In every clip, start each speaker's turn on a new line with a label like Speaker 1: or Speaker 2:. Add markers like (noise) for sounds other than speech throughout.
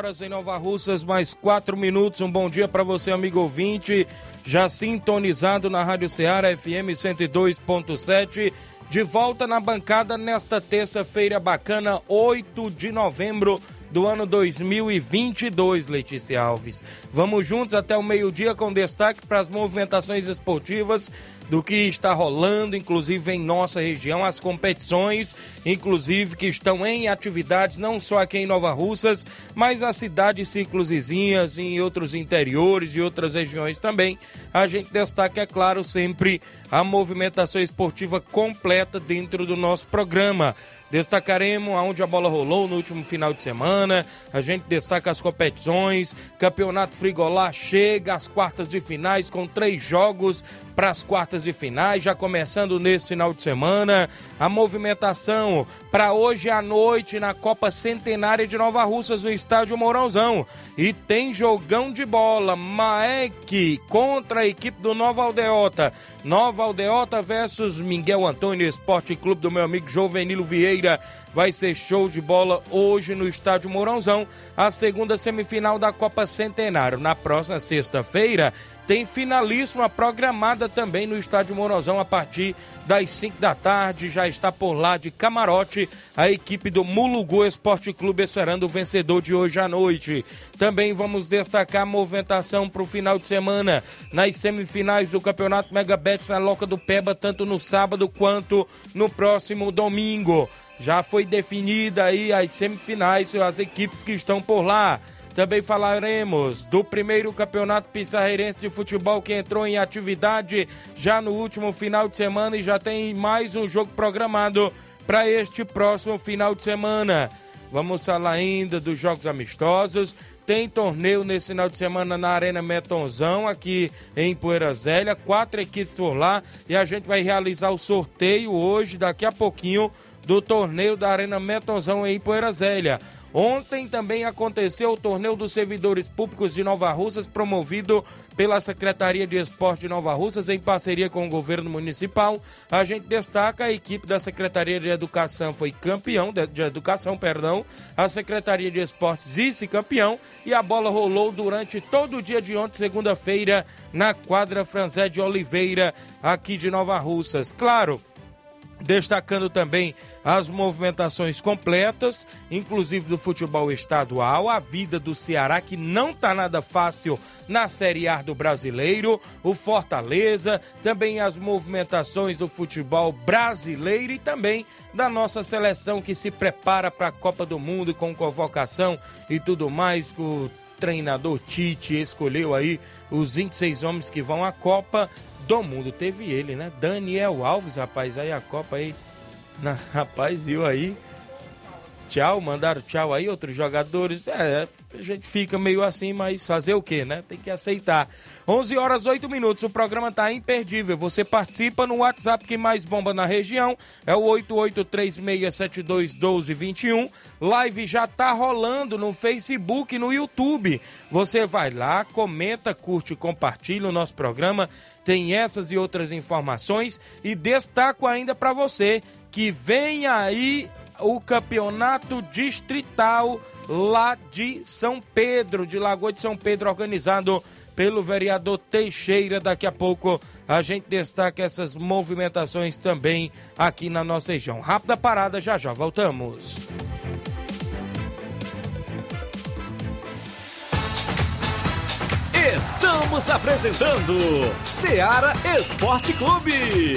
Speaker 1: Horas em Nova Russas, mais 4 minutos. Um bom dia para você, amigo ouvinte, já sintonizado na Rádio Ceará FM 102.7. De volta na bancada nesta terça-feira bacana, 8 de novembro do ano 2022, Letícia Alves. Vamos juntos até o meio-dia com destaque para as movimentações esportivas do que está rolando, inclusive em nossa região, as competições, inclusive que estão em atividades não só aqui em Nova Russas, mas nas cidades ciclos vizinhas, em outros interiores e outras regiões também. A gente destaca, é claro, sempre a movimentação esportiva completa dentro do nosso programa. Destacaremos aonde a bola rolou no último final de semana. A gente destaca as competições. Campeonato Frigolá chega às quartas de finais com três jogos para as quartas de finais, já começando nesse final de semana. A movimentação para hoje à noite na Copa Centenária de Nova Russas no estádio Mourãozão. E tem jogão de bola. Maek contra a equipe do Nova Aldeota. Nova Aldeota versus Miguel Antônio Esporte Clube do meu amigo Jovenilo Vieira. Vai ser show de bola hoje no estádio Mourãozão. A segunda semifinal da Copa Centenário. Na próxima sexta-feira tem finalíssima programada também no Estádio Morozão a partir das 5 da tarde. Já está por lá de camarote a equipe do Mulugu Esporte Clube esperando o vencedor de hoje à noite. Também vamos destacar a movimentação para o final de semana nas semifinais do Campeonato Mega Bet na Loca do Peba, tanto no sábado quanto no próximo domingo. Já foi definida aí as semifinais, as equipes que estão por lá. Também falaremos do primeiro campeonato pissarreirense de futebol que entrou em atividade já no último final de semana e já tem mais um jogo programado para este próximo final de semana. Vamos falar ainda dos jogos amistosos. Tem torneio nesse final de semana na Arena Metonzão, aqui em Poeira Zélia. Quatro equipes por lá e a gente vai realizar o sorteio hoje, daqui a pouquinho, do torneio da Arena Metonzão em Poeira Zélia. Ontem também aconteceu o torneio dos servidores públicos de Nova Russas, promovido pela Secretaria de Esporte de Nova Russas, em parceria com o governo municipal. A gente destaca a equipe da Secretaria de Educação foi campeão, de, de Educação, perdão, a Secretaria de Esportes vice-campeão, e a bola rolou durante todo o dia de ontem, segunda-feira, na quadra Franzé de Oliveira, aqui de Nova Russas. Claro, destacando também as movimentações completas, inclusive do futebol estadual, a vida do Ceará que não tá nada fácil na Série A do Brasileiro, o Fortaleza, também as movimentações do futebol brasileiro e também da nossa seleção que se prepara para a Copa do Mundo com convocação e tudo mais, o treinador Tite escolheu aí os 26 homens que vão à Copa do mundo. Teve ele, né? Daniel Alves, rapaz, aí a Copa aí. Na, (laughs) rapaz, viu aí? Tchau, mandaram tchau aí, outros jogadores. É, a gente fica meio assim, mas fazer o quê, né? Tem que aceitar. 11 horas 8 minutos, o programa tá imperdível. Você participa no WhatsApp que mais bomba na região, é o 8836721221. Live já tá rolando no Facebook no YouTube. Você vai lá, comenta, curte, compartilha o nosso programa. Tem essas e outras informações e destaco ainda para você que vem aí o campeonato distrital lá de São Pedro, de Lagoa de São Pedro, organizado pelo vereador Teixeira. Daqui a pouco a gente destaca essas movimentações também aqui na nossa região. Rápida parada, já já voltamos.
Speaker 2: Estamos apresentando Seara Esporte Clube.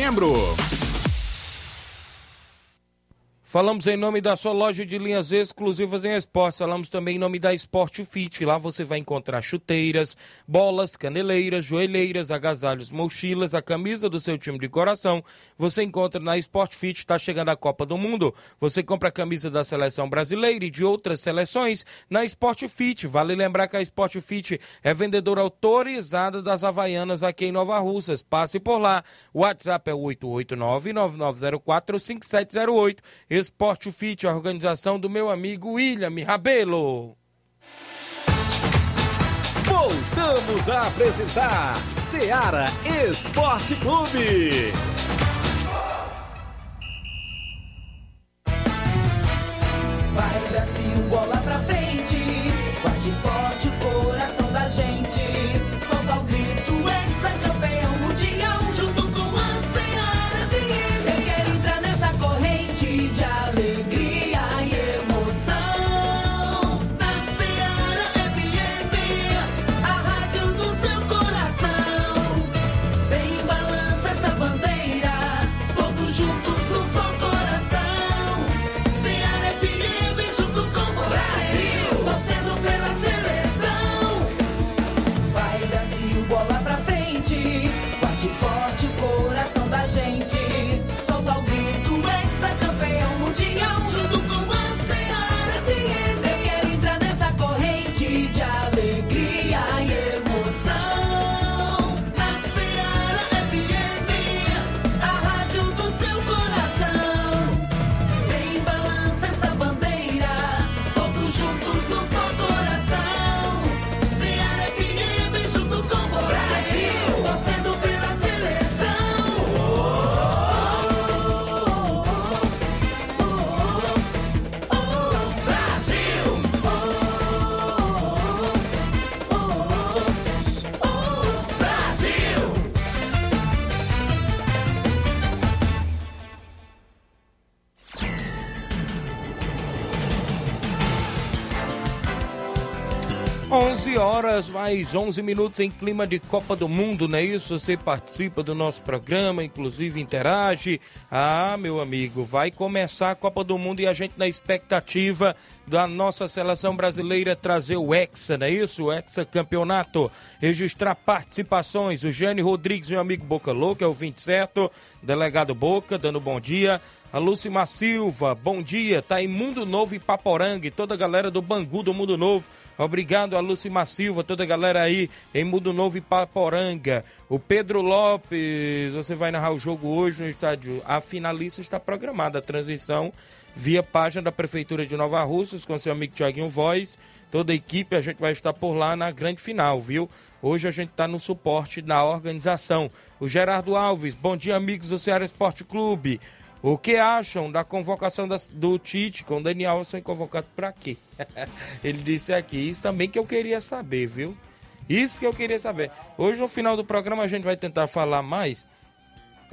Speaker 3: novembro.
Speaker 1: Falamos em nome da sua loja de linhas exclusivas em esportes. Falamos também em nome da Sport Fit. Lá você vai encontrar chuteiras, bolas, caneleiras, joelheiras, agasalhos, mochilas, a camisa do seu time de coração. Você encontra na Sport Fit. Está chegando a Copa do Mundo. Você compra a camisa da seleção brasileira e de outras seleções na Sport Fit. Vale lembrar que a Sport Fit é vendedora autorizada das Havaianas aqui em Nova Russas. Passe por lá. O WhatsApp é 889-9904-5708. Esporte Fit, a organização do meu amigo William Rabelo.
Speaker 2: Voltamos a apresentar Seara Esporte Clube.
Speaker 4: Vai Brasil, todos
Speaker 1: horas, mais 11 minutos em clima de Copa do Mundo, não é isso? Você participa do nosso programa, inclusive interage. Ah, meu amigo, vai começar a Copa do Mundo e a gente na expectativa da nossa seleção brasileira trazer o Hexa, não é isso? O Hexa Campeonato. Registrar participações. O Gênio Rodrigues, meu amigo Boca Louca, é o 20 certo. Delegado Boca, dando bom dia. A Lúcima Silva, bom dia, tá em Mundo Novo Ipaporanga, toda a galera do Bangu do Mundo Novo. Obrigado a Lúcima Silva, toda a galera aí em Mundo Novo Ipaporanga. O Pedro Lopes, você vai narrar o jogo hoje no estádio. A finalista está programada, a transição via página da Prefeitura de Nova Russas com seu amigo Tiaguinho Voz. Toda a equipe, a gente vai estar por lá na grande final, viu? Hoje a gente está no suporte da organização. O Gerardo Alves, bom dia, amigos do Ceará Esporte Clube. O que acham da convocação da- do Tite com o Daniel sendo convocado para quê? (laughs) Ele disse aqui, isso também que eu queria saber, viu? Isso que eu queria saber. Hoje, no final do programa, a gente vai tentar falar mais.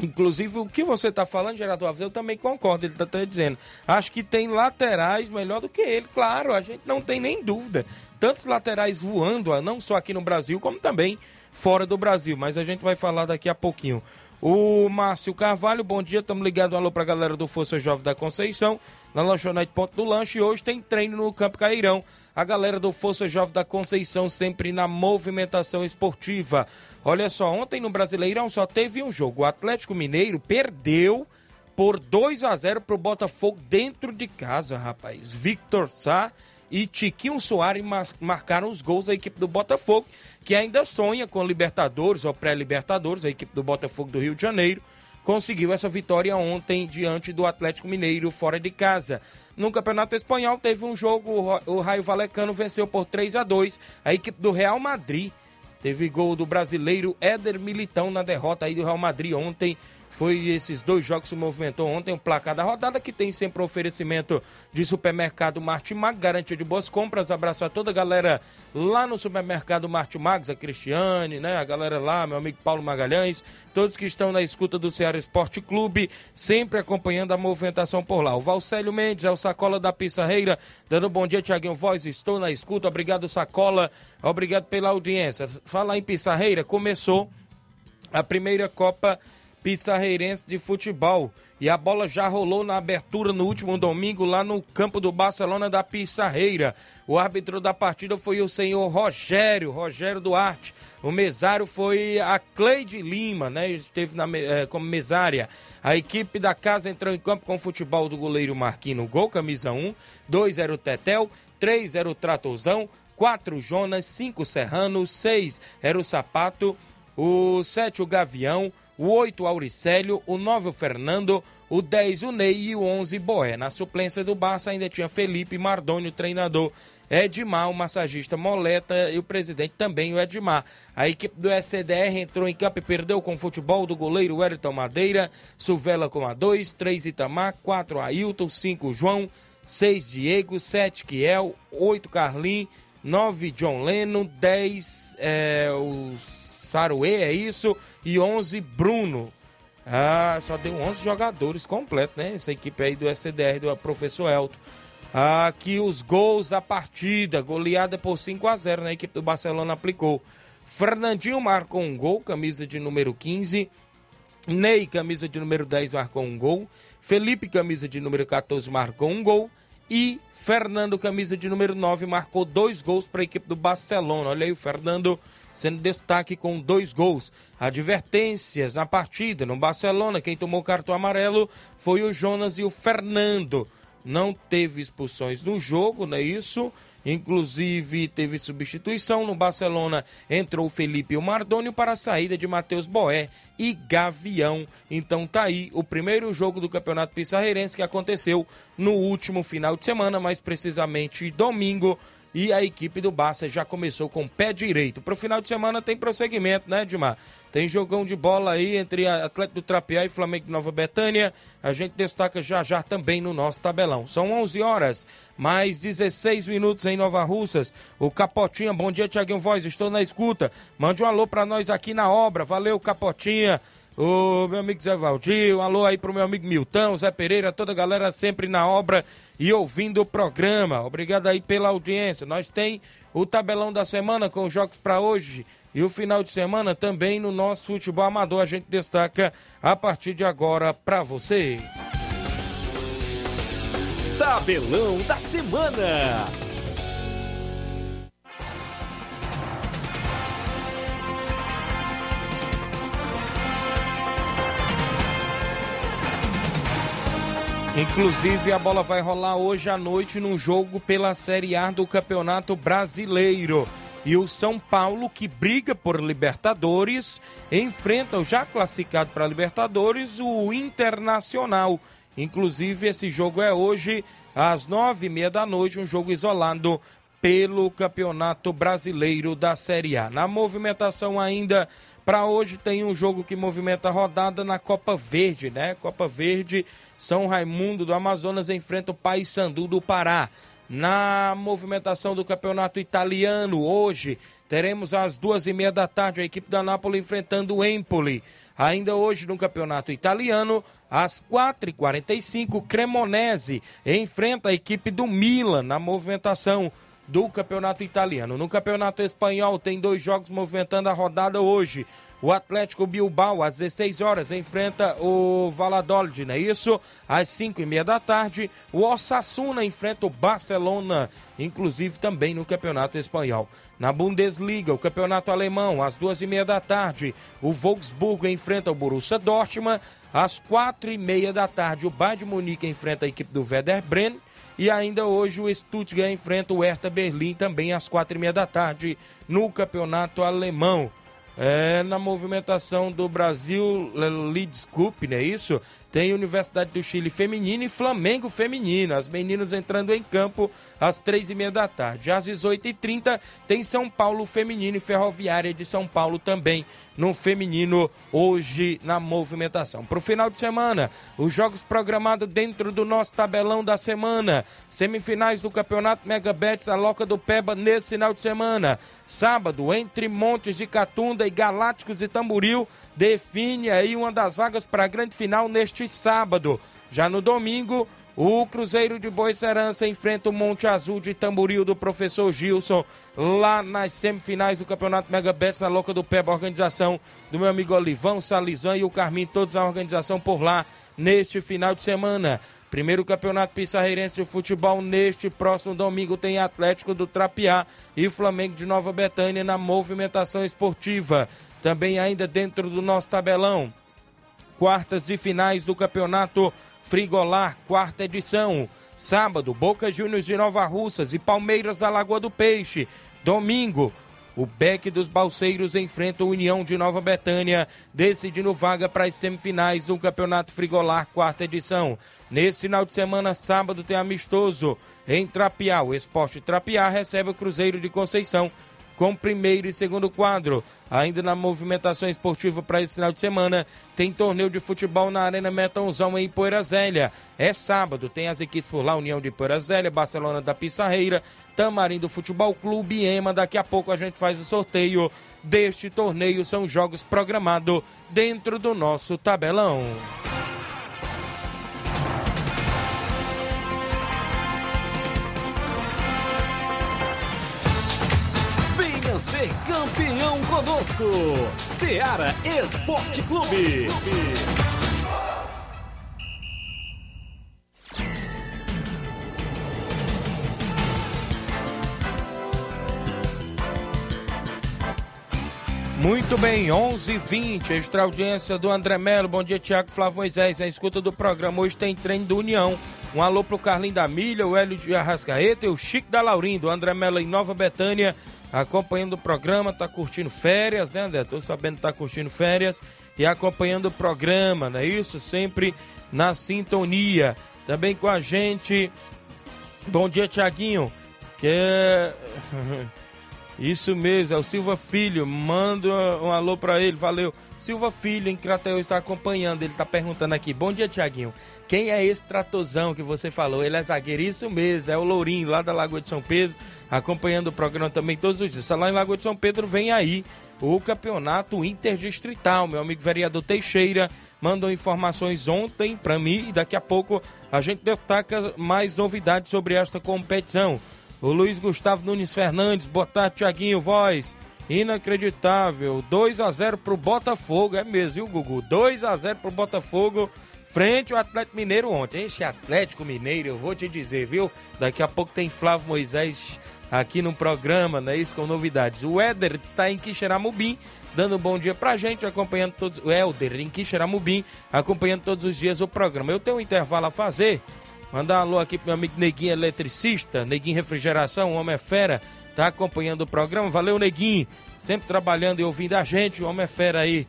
Speaker 1: Inclusive, o que você está falando, Gerardo Alves, eu também concordo. Ele está dizendo. Acho que tem laterais melhor do que ele, claro, a gente não tem nem dúvida. Tantos laterais voando, não só aqui no Brasil, como também fora do Brasil. Mas a gente vai falar daqui a pouquinho. O Márcio Carvalho, bom dia, estamos ligados, um alô pra galera do Força Jovem da Conceição, na lanchonete Ponto do Lanche, e hoje tem treino no Campo Cairão. A galera do Força Jovem da Conceição sempre na movimentação esportiva. Olha só, ontem no Brasileirão só teve um jogo, o Atlético Mineiro perdeu por 2 a 0 pro Botafogo dentro de casa, rapaz. Victor Sá e Tiquinho Soares marcaram os gols da equipe do Botafogo, que ainda sonha com Libertadores ou pré-Libertadores, a equipe do Botafogo do Rio de Janeiro. Conseguiu essa vitória ontem diante do Atlético Mineiro fora de casa. No Campeonato Espanhol teve um jogo, o Raio Valecano venceu por 3 a 2 a equipe do Real Madrid. Teve gol do brasileiro Éder Militão na derrota aí do Real Madrid ontem foi esses dois jogos que se movimentou ontem, o placar da rodada, que tem sempre oferecimento de supermercado Martimag, garantia de boas compras. Abraço a toda a galera lá no supermercado Martimags, a Cristiane, né? A galera lá, meu amigo Paulo Magalhães, todos que estão na escuta do Ceará Esporte Clube, sempre acompanhando a movimentação por lá. O Valcélio Mendes é o Sacola da Pissarreira, dando bom dia, Tiaguinho Voz, estou na escuta. Obrigado, Sacola. Obrigado pela audiência. Falar em Pissarreira, começou a primeira Copa Pissarreirense de Futebol. E a bola já rolou na abertura no último domingo lá no campo do Barcelona da Pissarreira. O árbitro da partida foi o senhor Rogério, Rogério Duarte. O mesário foi a Cleide Lima, né? Esteve na, eh, como mesária. A equipe da casa entrou em campo com o futebol do goleiro Marquinho Gol, camisa 1. 2 era o Tetel, 3 era o Tratozão, 4 Jonas, 5 Serrano, 6 era o Sapato, o 7 o Gavião, o 8 Auricélio, o 9 o Fernando, o 10 o Ney. E o 11 Boé. Na suplência do Barça ainda tinha Felipe Mardoni, o treinador. Edmar, o massagista Moleta. E o presidente também, o Edmar. A equipe do SCDR entrou em campo e perdeu com o futebol do goleiro Wellington Madeira, Suvela com a 2, 3 Itamar, 4 Ailton, 5 João, 6 Diego, 7 Kiel, 8 Carlin, 9 John Leno, 10 é, os Saruê, é isso? E 11 Bruno. Ah, só deu 11 jogadores completos, né? Essa equipe aí do SDR do professor Elton. Aqui os gols da partida, goleada por 5 a 0 na né? equipe do Barcelona aplicou. Fernandinho marcou um gol, camisa de número 15. Ney, camisa de número 10, marcou um gol. Felipe, camisa de número 14, marcou um gol. E Fernando, camisa de número 9, marcou dois gols para a equipe do Barcelona. Olha aí o Fernando sendo destaque com dois gols. Advertências na partida no Barcelona, quem tomou cartão amarelo foi o Jonas e o Fernando. Não teve expulsões no jogo, não é isso? Inclusive teve substituição no Barcelona. Entrou Felipe e o Mardônio para a saída de Matheus Boé e Gavião. Então tá aí o primeiro jogo do Campeonato Pissarreirense que aconteceu no último final de semana, mais precisamente domingo, e a equipe do Barça já começou com o pé direito. Para o final de semana tem prosseguimento, né, Edmar? Tem jogão de bola aí entre Atlético do Trapiá e Flamengo de Nova Betânia. A gente destaca já já também no nosso tabelão. São 11 horas, mais 16 minutos em Nova Russas. O Capotinha, bom dia, Tiaguinho Voz, estou na escuta. Mande um alô para nós aqui na obra. Valeu, Capotinha. O meu amigo Zé Valdir, alô aí pro meu amigo Milton, Zé Pereira, toda a galera sempre na obra e ouvindo o programa. Obrigado aí pela audiência. Nós tem o tabelão da semana com os jogos para hoje e o final de semana também no nosso futebol amador. A gente destaca a partir de agora para você.
Speaker 2: Tabelão da semana.
Speaker 1: Inclusive, a bola vai rolar hoje à noite num jogo pela Série A do Campeonato Brasileiro. E o São Paulo, que briga por Libertadores, enfrenta o já classificado para Libertadores, o Internacional. Inclusive, esse jogo é hoje às nove e meia da noite, um jogo isolado pelo Campeonato Brasileiro da Série A. Na movimentação ainda para hoje tem um jogo que movimenta a rodada na Copa Verde, né? Copa Verde, São Raimundo do Amazonas enfrenta o Paysandu do Pará. Na movimentação do campeonato italiano, hoje teremos às duas e meia da tarde a equipe da Nápoles enfrentando o Empoli. Ainda hoje no campeonato italiano, às quatro e quarenta e cinco, Cremonese enfrenta a equipe do Milan na movimentação do Campeonato Italiano. No Campeonato Espanhol tem dois jogos movimentando a rodada hoje. O Atlético Bilbao, às 16 horas, enfrenta o Valladolid, não é isso? Às 5 e meia da tarde, o Osasuna enfrenta o Barcelona, inclusive também no Campeonato Espanhol. Na Bundesliga, o Campeonato Alemão, às duas e meia da tarde, o Wolfsburgo enfrenta o Borussia Dortmund. Às quatro e meia da tarde, o Bayern de Munique enfrenta a equipe do Werder Bremen. E ainda hoje o Stuttgart enfrenta o Hertha Berlim também às quatro e meia da tarde no Campeonato Alemão. É, na movimentação do Brasil Leeds Cup, não é isso? Tem Universidade do Chile feminino e Flamengo feminino. As meninas entrando em campo às três e meia da tarde. Às 18h30 tem São Paulo feminino e Ferroviária de São Paulo também no feminino hoje na movimentação. Para o final de semana, os jogos programados dentro do nosso tabelão da semana. Semifinais do Campeonato Mega Bets, a Loca do Peba nesse final de semana. Sábado, entre Montes de Catunda e Galácticos de Tamboril, define aí uma das vagas para a grande final neste sábado. Já no domingo, o Cruzeiro de Boicerança enfrenta o Monte Azul de Tamboril do professor Gilson, lá nas semifinais do Campeonato Mega Bets, na Loca do Peba, organização do meu amigo Olivão, Salizan e o Carminho, todos a organização por lá neste final de semana. Primeiro Campeonato Pissarreirense de Futebol neste próximo domingo tem Atlético do Trapiá e Flamengo de Nova Betânia na movimentação esportiva. Também ainda dentro do nosso tabelão. Quartas e finais do Campeonato Frigolar, quarta edição. Sábado, Boca Juniors de Nova Russas e Palmeiras da Lagoa do Peixe. Domingo, o Beck dos Balseiros enfrenta o União de Nova Betânia, decidindo vaga para as semifinais do Campeonato Frigolar, quarta edição. Nesse final de semana, sábado, tem amistoso em Trapiá. O Esporte Trapiá recebe o Cruzeiro de Conceição com primeiro e segundo quadro. Ainda na movimentação esportiva para esse final de semana, tem torneio de futebol na Arena Metonzão em Poeira. É sábado, tem as equipes por lá, União de Poeira Barcelona da Pissarreira, Tamarindo Futebol Clube e Ema. Daqui a pouco a gente faz o sorteio deste torneio. São jogos programados dentro do nosso tabelão.
Speaker 2: Ser campeão conosco. Seara Esporte Clube.
Speaker 1: Muito bem, 11 h 20 extra audiência do André Melo. Bom dia, Tiago Flávio Moisés. A escuta do programa hoje tem treino do União. Um alô pro Carlinho da Milha, o Hélio de Arrascaeta e o Chico da Laurindo. O André Melo em Nova Betânia, acompanhando o programa, tá curtindo férias, né, André? Tô sabendo que tá curtindo férias e acompanhando o programa, não é isso? Sempre na sintonia. Também com a gente. Bom dia, Tiaguinho. Que é. (laughs) Isso mesmo, é o Silva Filho. Manda um alô pra ele, valeu. Silva Filho, em Crateus, está acompanhando. Ele tá perguntando aqui: Bom dia, Tiaguinho. Quem é esse tratozão que você falou? Ele é zagueiro, isso mesmo, é o Lourinho, lá da Lagoa de São Pedro, acompanhando o programa também todos os dias. Tá lá em Lagoa de São Pedro, vem aí o campeonato interdistrital. Meu amigo vereador Teixeira mandou informações ontem para mim e daqui a pouco a gente destaca mais novidades sobre esta competição. O Luiz Gustavo Nunes Fernandes, boa tarde, Tiaguinho, voz. Inacreditável. 2 a 0 pro Botafogo, é mesmo, viu, Gugu? 2 a 0 pro Botafogo, frente ao Atlético Mineiro ontem. Esse Atlético Mineiro, eu vou te dizer, viu? Daqui a pouco tem Flávio Moisés aqui no programa, né? Isso com novidades. O Éder está em Quixeramobim, dando um bom dia pra gente, acompanhando todos. O Helder em Quixeramobim, acompanhando todos os dias o programa. Eu tenho um intervalo a fazer. Mandar um alô aqui pro meu amigo Neguinho Eletricista, Neguinho Refrigeração, o homem é fera, tá acompanhando o programa. Valeu, Neguinho, sempre trabalhando e ouvindo a gente. O homem é fera aí,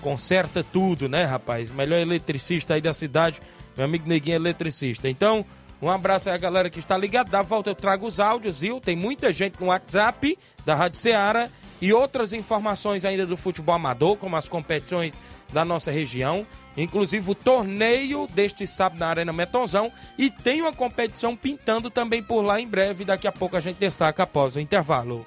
Speaker 1: conserta tudo, né, rapaz? Melhor eletricista aí da cidade, meu amigo Neguinho Eletricista. Então, um abraço aí a galera que está ligada. Da volta eu trago os áudios, viu? Tem muita gente no WhatsApp da Rádio Ceará e outras informações ainda do futebol amador, como as competições da nossa região, inclusive o torneio deste sábado na Arena Metonzão e tem uma competição pintando também por lá em breve, daqui a pouco a gente destaca após o intervalo.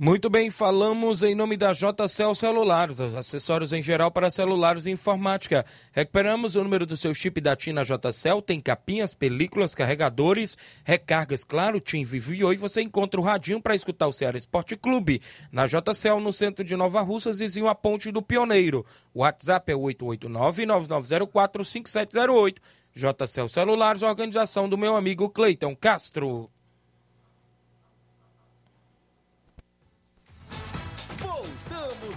Speaker 1: Muito bem, falamos em nome da JCL Celulares, os acessórios em geral para celulares e informática. Recuperamos o número do seu chip da TIM na JCL, tem capinhas, películas, carregadores, recargas, claro, TIM Vivo e Oi. Você encontra o radinho para escutar o Ceará Esporte Clube. Na JCL, no centro de Nova Russas, vizinho a Ponte do Pioneiro. O WhatsApp é 889-9904-5708. JCL Celulares, organização do meu amigo Cleiton Castro.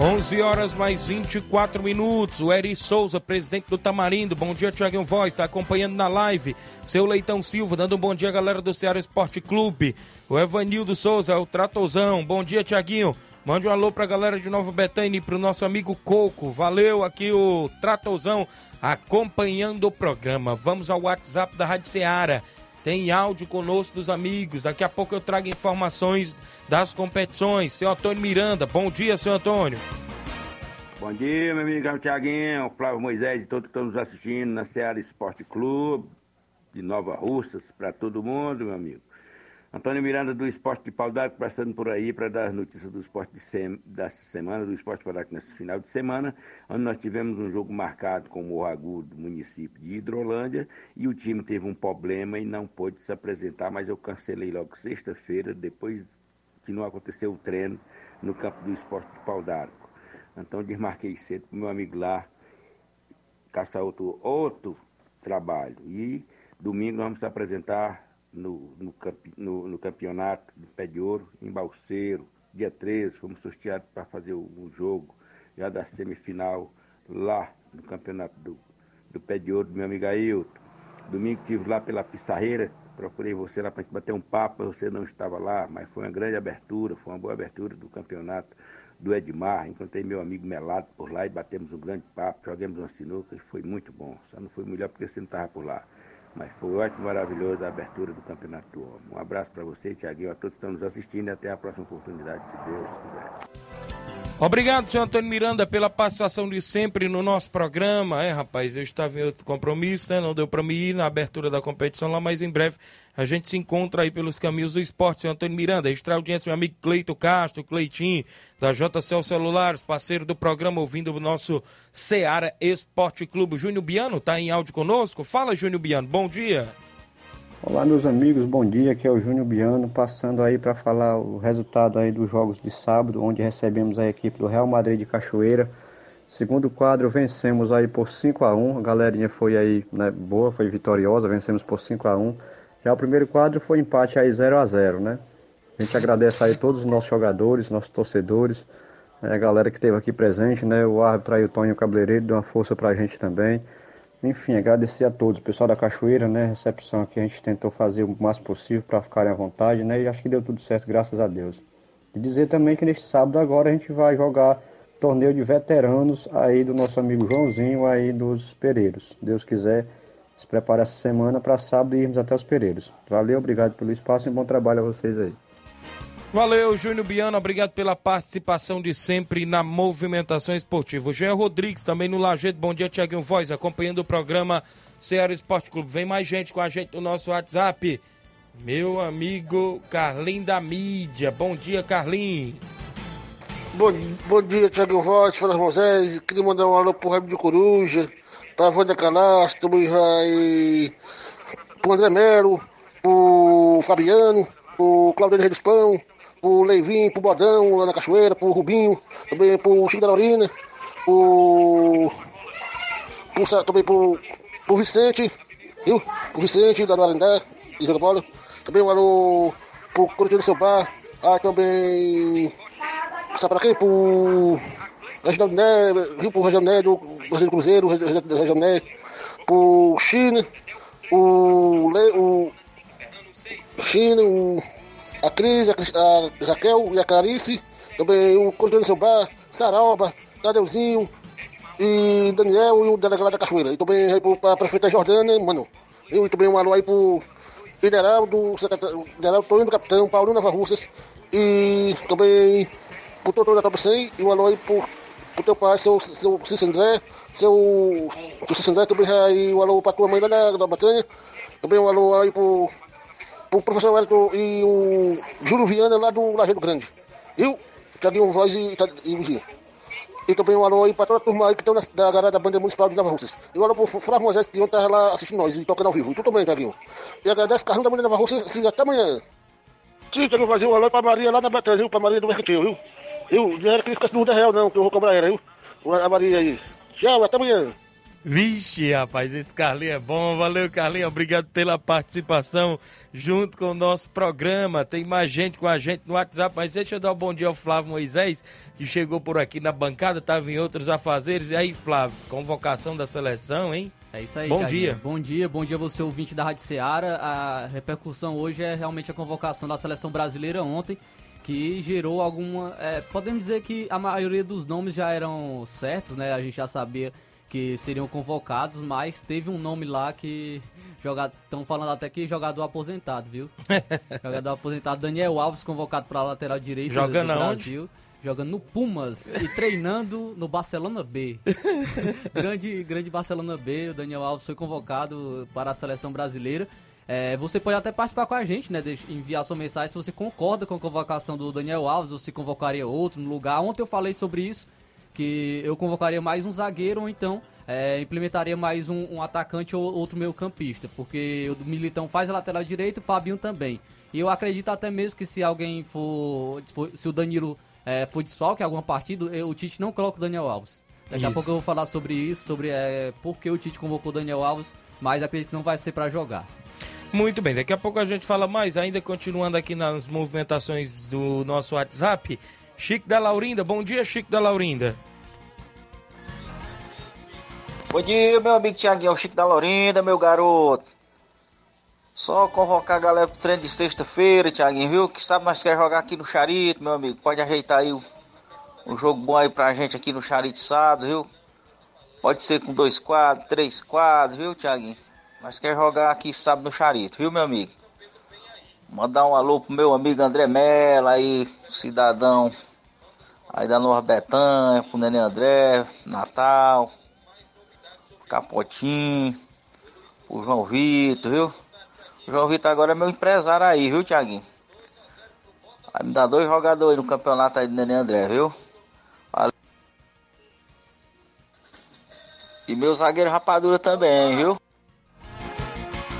Speaker 1: 11 horas mais 24 minutos. O Eri Souza, presidente do Tamarindo. Bom dia, Tiaguinho Voz. Está acompanhando na live. Seu Leitão Silva, dando um bom dia, galera do Ceará Esporte Clube. O Evanildo Souza, o Tratozão. Bom dia, Tiaguinho. Mande um alô pra galera de Nova Betânia e pro nosso amigo Coco. Valeu aqui o Tratozão acompanhando o programa. Vamos ao WhatsApp da Rádio Ceará. Tem áudio conosco dos amigos. Daqui a pouco eu trago informações das competições. Seu Antônio Miranda. Bom dia, seu Antônio.
Speaker 5: Bom dia, meu amigo Tiaguinho, Flávio Moisés e todos que estão nos assistindo na Seara Esporte Clube, de Nova Russas, para todo mundo, meu amigo. Antônio Miranda do Esporte de Pau d'Arco, passando por aí para dar as notícias do esporte sem... dessa semana, do Esporte Pau d'Arco nesse final de semana, onde nós tivemos um jogo marcado com o Morro Agudo, município de Hidrolândia, e o time teve um problema e não pôde se apresentar, mas eu cancelei logo sexta-feira, depois que não aconteceu o treino no campo do Esporte de Pau d'Arco. Então desmarquei cedo para o meu amigo lá caçar outro, outro trabalho. E domingo vamos se apresentar no, no, campi- no- no campeonato do Pé de Ouro, em Balseiro, dia 13, fomos sorteados para fazer o jogo já da semifinal lá no campeonato do, do Pé de Ouro do meu amigo Ailton. Domingo estive lá pela Pissarreira, procurei você lá para bater um papo, você não estava lá, mas foi uma grande abertura, foi uma boa abertura do campeonato do Edmar. Encontrei meu amigo Melado por lá e batemos um grande papo, jogamos uma sinuca e foi muito bom. Só não foi melhor porque você não estava por lá. Mas foi ótimo, maravilhoso a abertura do Campeonato Homem. Um abraço para você, Tiaguinho, a todos que estão nos assistindo e até a próxima oportunidade, se Deus quiser.
Speaker 1: Obrigado, senhor Antônio Miranda, pela participação de sempre no nosso programa. É, rapaz, eu estava em outro compromisso, né? Não deu para me ir na abertura da competição lá, mas em breve a gente se encontra aí pelos caminhos do esporte. Senhor Antônio Miranda, extra audiência, meu amigo Cleito Castro, Cleitinho, da JCL Celulares, parceiro do programa, ouvindo o nosso Seara Esporte Clube. Júnior Biano tá em áudio conosco. Fala, Júnior Biano, bom dia.
Speaker 6: Olá meus amigos, bom dia, aqui é o Júnior Biano, passando aí para falar o resultado aí dos jogos de sábado, onde recebemos a equipe do Real Madrid de Cachoeira. Segundo quadro, vencemos aí por 5 a 1 a galerinha foi aí né, boa, foi vitoriosa, vencemos por 5 a 1 Já o primeiro quadro foi empate aí 0 a 0 né? A gente agradece aí todos os nossos jogadores, nossos torcedores, né, a galera que esteve aqui presente, né? O árbitro aí, o Cabeleireiro, deu uma força pra gente também. Enfim, agradecer a todos, o pessoal da Cachoeira, né? Recepção aqui a gente tentou fazer o máximo possível para ficarem à vontade, né? E acho que deu tudo certo, graças a Deus. E dizer também que neste sábado agora a gente vai jogar torneio de veteranos aí do nosso amigo Joãozinho aí dos Pereiros. Deus quiser, se prepara essa semana para sábado irmos até os Pereiros. Valeu, obrigado pelo espaço e bom trabalho a vocês aí.
Speaker 1: Valeu, Júnior Biano, obrigado pela participação de sempre na movimentação esportiva. O Jean Rodrigues também no Lajeito. Bom dia, Tiaguinho Voz, acompanhando o programa Ceará Esporte Clube. Vem mais gente com a gente no nosso WhatsApp. Meu amigo Carlinho da Mídia. Bom dia, Carlinho.
Speaker 7: Bom, bom dia, Thiago Voz, fala Moisés. Queria mandar um alô pro Rabo de Coruja, pra Wanda Canastro, e pro André Melo, pro Fabiano, pro Claudio Redes Pão, pro Leivinho, pro Bodão, lá na Cachoeira, pro Rubinho, também pro Chico da Laurina, pro, pro, também pro, pro Vicente, viu? Pro Vicente da Arandé, de Joga Bola. Também um alô pro Corinthians do Seu Bar, ah, também Sabe pra quem? Pro Reginaldo Neto, viu? Pro Reginaldo Neto, Brasileiro Cruzeiro, Reginaldo Neto, pro China, o, Le, o China, o, a Cris, a, a Raquel e a Clarice, também o Controle Seu Bar, Saroba, Tadeuzinho e Daniel e o delegado da Cachoeira. E também aí pra prefeita Jordânia, mano. Eu também um alô aí pro Federaldo, secretário, Federaldo Toninho Capitão, Paulinho Nova Russas e também pro doutor da Top 100 e um alô aí pro, pro teu pai, seu, seu Cícero André, seu, seu Cícero André, também aí um alô pra tua mãe lá da Batanha, também um alô aí pro, pro professor Wellington e o Júlio Viana lá do Lajeiro Grande. Viu? Tiaguinho Voz e, e Vigia. E também um alô aí pra toda a turma aí que estão da galera da Banda Municipal de Nova Russas. E um alô pro Flávio Moisés que ontem tava lá assistindo nós e tocando ao vivo. E tu também, Tiaguinho. E agradece Carlinhos da Banda Nova Russas e até amanhã. Sim, Tiaguinho, fazer um alô pra Maria lá da Batanha, viu? Pra Maria do Mercantil, viu? Eu não era que esquece do 10 real, não, que eu vou cobrar ela, viu? A Maria aí. Tchau, até amanhã.
Speaker 1: Vixe, rapaz, esse Carlinho é bom. Valeu, Carlinho. Obrigado pela participação junto com o nosso programa. Tem mais gente com a gente no WhatsApp, mas deixa eu dar um bom dia ao Flávio Moisés, que chegou por aqui na bancada, estava em outros afazeres. E aí, Flávio, convocação da seleção, hein?
Speaker 8: É isso aí,
Speaker 1: Bom
Speaker 8: Thiaguinho.
Speaker 1: dia.
Speaker 8: Bom dia, bom dia você ouvinte da Rádio Ceará. A repercussão hoje é realmente a convocação da seleção brasileira ontem, que gerou alguma. é, podemos dizer que a maioria dos nomes já eram certos, né? A gente já sabia que seriam convocados, mas teve um nome lá que estão falando até que jogador aposentado, viu? (laughs) jogador aposentado Daniel Alves convocado para lateral direito
Speaker 1: Jogando
Speaker 8: do? Brasil. Jogando no Pumas e treinando no Barcelona B. (laughs) grande, grande Barcelona B, o Daniel Alves foi convocado para a seleção brasileira. É, você pode até participar com a gente, né? Enviar sua mensagem se você concorda com a convocação do Daniel Alves ou se convocaria outro no lugar. Ontem eu falei sobre isso, que eu convocaria mais um zagueiro ou então é, implementaria mais um, um atacante ou outro meio campista, porque o Militão faz a lateral direito, o Fabinho também. E eu acredito até mesmo que se alguém for, for- se o Danilo é, for desfalque em alguma partida, eu- o Tite não coloca o Daniel Alves. Daqui a
Speaker 1: Isso.
Speaker 8: pouco eu vou falar sobre isso, sobre é, por que o Tite convocou o Daniel Alves, mas acredito que não vai ser para jogar.
Speaker 1: Muito bem, daqui a pouco a gente fala mais, ainda continuando aqui nas movimentações do nosso WhatsApp. Chico da Laurinda, bom dia, Chico da Laurinda.
Speaker 9: Bom dia, meu amigo Tiaguinho, Chico da Laurinda, meu garoto. Só convocar a galera pro treino de sexta-feira, Tiaguinho, viu? Que sabe nós quer jogar aqui no Charito, meu amigo. Pode ajeitar aí um jogo bom aí pra gente aqui no Charito sábado, viu? Pode ser com dois quadros, três quadros, viu, Tiaguinho? Nós quer jogar aqui sábado no Charito, viu, meu amigo? Mandar um alô pro meu amigo André Mello aí, cidadão aí da Nova Betânia, pro Nenê André, Natal. Capotinho, o João Vitor, viu? O João Vitor agora é meu empresário aí, viu, Tiaguinho? Vai me dar dois jogadores no campeonato aí do Nenê André, viu? Valeu. E meu zagueiro rapadura também, viu?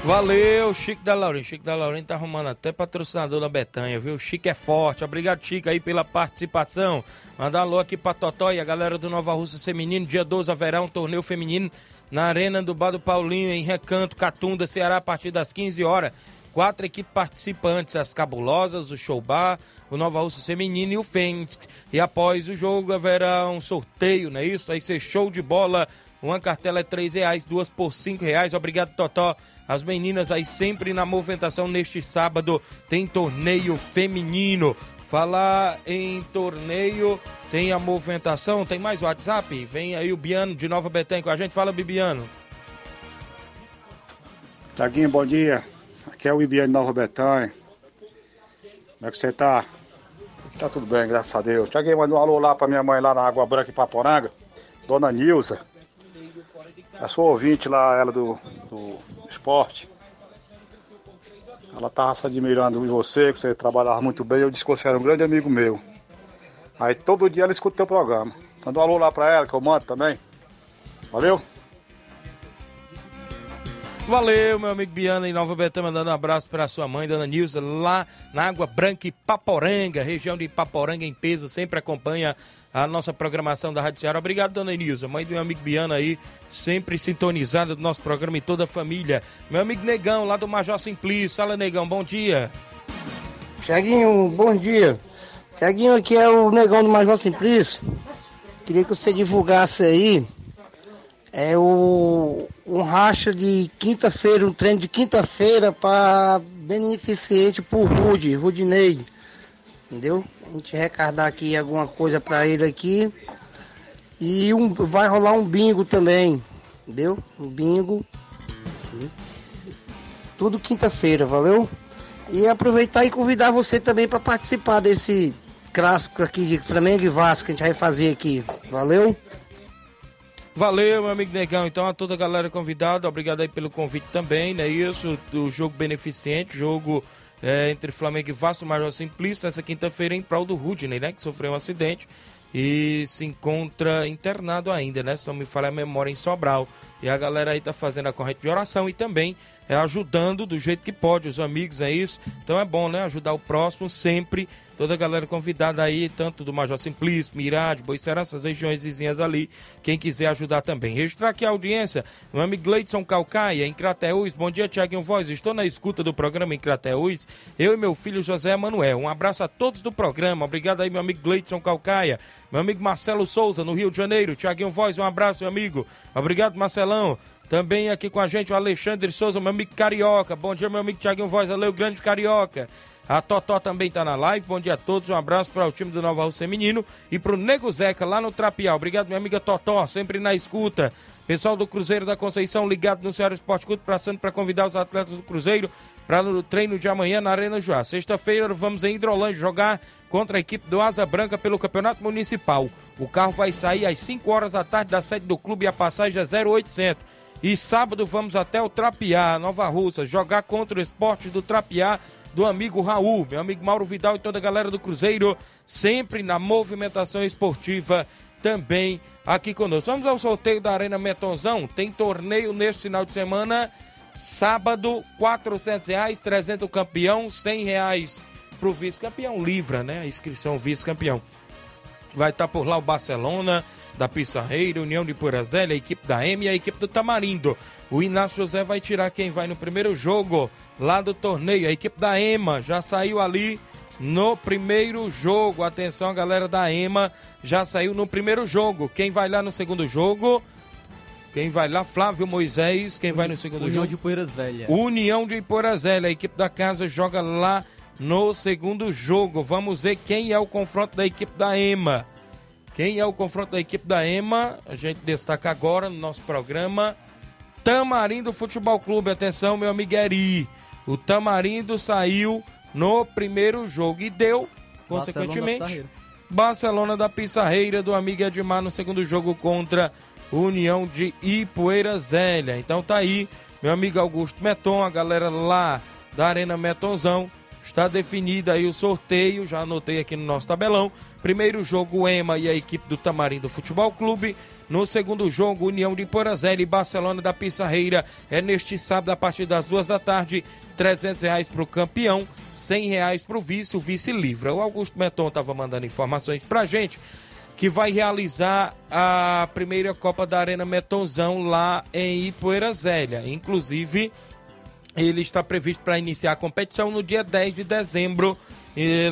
Speaker 1: Valeu, Chico da Laurinda. Chico da Laurinda tá arrumando até patrocinador da Betanha, viu? Chico é forte. Obrigado, Chico, aí pela participação. Mandar alô aqui pra Totó e a galera do Nova Russa Feminino. Dia 12 haverá um torneio feminino na Arena do Bar do Paulinho, em Recanto, Catunda, Ceará, a partir das 15 horas. Quatro equipes participantes, as Cabulosas, o Showbar, o Nova Russa Feminino e o Fênix. E após o jogo haverá um sorteio, não é isso? Aí ser show de bola. Uma cartela é três reais, duas por cinco reais. Obrigado, Totó. As meninas aí sempre na movimentação neste sábado tem torneio feminino. Falar em torneio, tem a movimentação, tem mais WhatsApp? Vem aí o Biano de Nova Betânia com a gente. Fala, Bibiano.
Speaker 10: Taguinho, bom dia. Aqui é o Ibiane Nova Betânia. Como é que você tá? Tá tudo bem, graças a Deus. Taguinho, manda um alô lá pra minha mãe lá na Água Branca em Paporanga, Dona Nilza. A sua ouvinte lá, ela do, do esporte. Ela tava se admirando em você, que você trabalhava muito bem. Eu disse que você era um grande amigo meu. Aí todo dia ela escuta o teu programa. Manda um alô lá pra ela, que eu mando também. Valeu?
Speaker 1: Valeu, meu amigo Biana em Nova Betânia, mandando um abraço para sua mãe, Dona Nilza, lá na Água Branca e Paporanga, região de Paporanga em peso, sempre acompanha a nossa programação da Rádio Ceará. Obrigado, Dona Nilza, mãe do meu amigo Biana aí, sempre sintonizada do nosso programa e toda a família. Meu amigo Negão, lá do Major Simplício, fala Negão, bom dia.
Speaker 11: Tiaguinho, bom dia. Tiaguinho, aqui é o Negão do Major Simplício. Queria que você divulgasse aí é o um racha de quinta-feira, um treino de quinta-feira para beneficente por Rude, Rudinei. Entendeu? A gente recardar aqui alguma coisa para ele aqui. E um, vai rolar um bingo também. Entendeu? Um bingo. Tudo quinta-feira, valeu? E aproveitar e convidar você também para participar desse clássico aqui de Flamengo e Vasco que a gente vai fazer aqui. Valeu?
Speaker 1: Valeu, meu amigo Negão. Então, a toda a galera convidada, obrigado aí pelo convite também, né? Isso, do jogo beneficente, jogo é, entre Flamengo e Vasco, Major Simplício, essa quinta-feira em prol do Rudney, né? Que sofreu um acidente e se encontra internado ainda, né? Se não me falha a memória em Sobral. E a galera aí tá fazendo a corrente de oração e também é ajudando do jeito que pode, os amigos, é isso. Então é bom, né? Ajudar o próximo sempre. Toda a galera convidada aí, tanto do Major Simplício, Mirade, Boicerança, essas regiões vizinhas ali. Quem quiser ajudar também. Registrar aqui a audiência, meu amigo Gleidson Calcaia, em Crateús. Bom dia, Tiaguinho Voz. Estou na escuta do programa em Crateús. Eu e meu filho José Manuel. Um abraço a todos do programa. Obrigado aí, meu amigo Gleidson Calcaia. Meu amigo Marcelo Souza, no Rio de Janeiro. Tiaguinho Voz, um abraço, meu amigo. Obrigado, Marcelão. Também aqui com a gente o Alexandre Souza, meu amigo Carioca. Bom dia, meu amigo Tiaguinho Voz. Valeu, grande Carioca. A Totó também está na live. Bom dia a todos. Um abraço para o time do Nova Rússia Feminino e para o Nego Zeca lá no Trapial. Obrigado, minha amiga Totó, sempre na escuta. Pessoal do Cruzeiro da Conceição ligado no Ceará Esporte Clube, passando para convidar os atletas do Cruzeiro para o treino de amanhã na Arena Joá. Sexta-feira vamos em Hidrolândia jogar contra a equipe do Asa Branca pelo Campeonato Municipal. O carro vai sair às 5 horas da tarde da sede do clube e a passagem é 0800. E sábado vamos até o Trapiá, Nova Russa, jogar contra o esporte do Trapiá do amigo Raul, meu amigo Mauro Vidal e toda a galera do Cruzeiro, sempre na movimentação esportiva também aqui conosco. Vamos ao sorteio da Arena Metonzão. Tem torneio neste final de semana. Sábado, 400 reais, 300 o campeão, 100 reais pro vice-campeão. Livra, né? A inscrição vice-campeão. Vai estar por lá o Barcelona, da Pissarreira, União de Purazélia, a equipe da M e a equipe do Tamarindo. O Inácio José vai tirar quem vai no primeiro jogo lá do torneio. A equipe da EMA já saiu ali no primeiro jogo. Atenção, a galera da EMA já saiu no primeiro jogo. Quem vai lá no segundo jogo? Quem vai lá? Flávio Moisés. Quem vai no segundo
Speaker 8: União
Speaker 1: jogo?
Speaker 8: de Poeiras Velha.
Speaker 1: União de Iporazélia. A equipe da casa joga lá no segundo jogo. Vamos ver quem é o confronto da equipe da EMA. Quem é o confronto da equipe da EMA? A gente destaca agora no nosso programa. Tamarindo Futebol Clube. Atenção, meu amigo Eri. O Tamarindo saiu no primeiro jogo e deu, consequentemente. Barcelona da Pissarreira do amigo Edmar no segundo jogo contra União de Ipueira Zélia. Então tá aí, meu amigo Augusto Meton, a galera lá da Arena Metonzão. Está definido aí o sorteio, já anotei aqui no nosso tabelão. Primeiro jogo, o EMA e a equipe do Tamarindo Futebol Clube. No segundo jogo, União de Porazélia e Barcelona da Pissarreira. É neste sábado, a partir das duas da tarde. 300 reais para o campeão, 100 reais para o vice, o vice livra. O Augusto Meton estava mandando informações para gente que vai realizar a primeira Copa da Arena Metonzão lá em Ipoeira Zélia. Inclusive, ele está previsto para iniciar a competição no dia 10 de dezembro,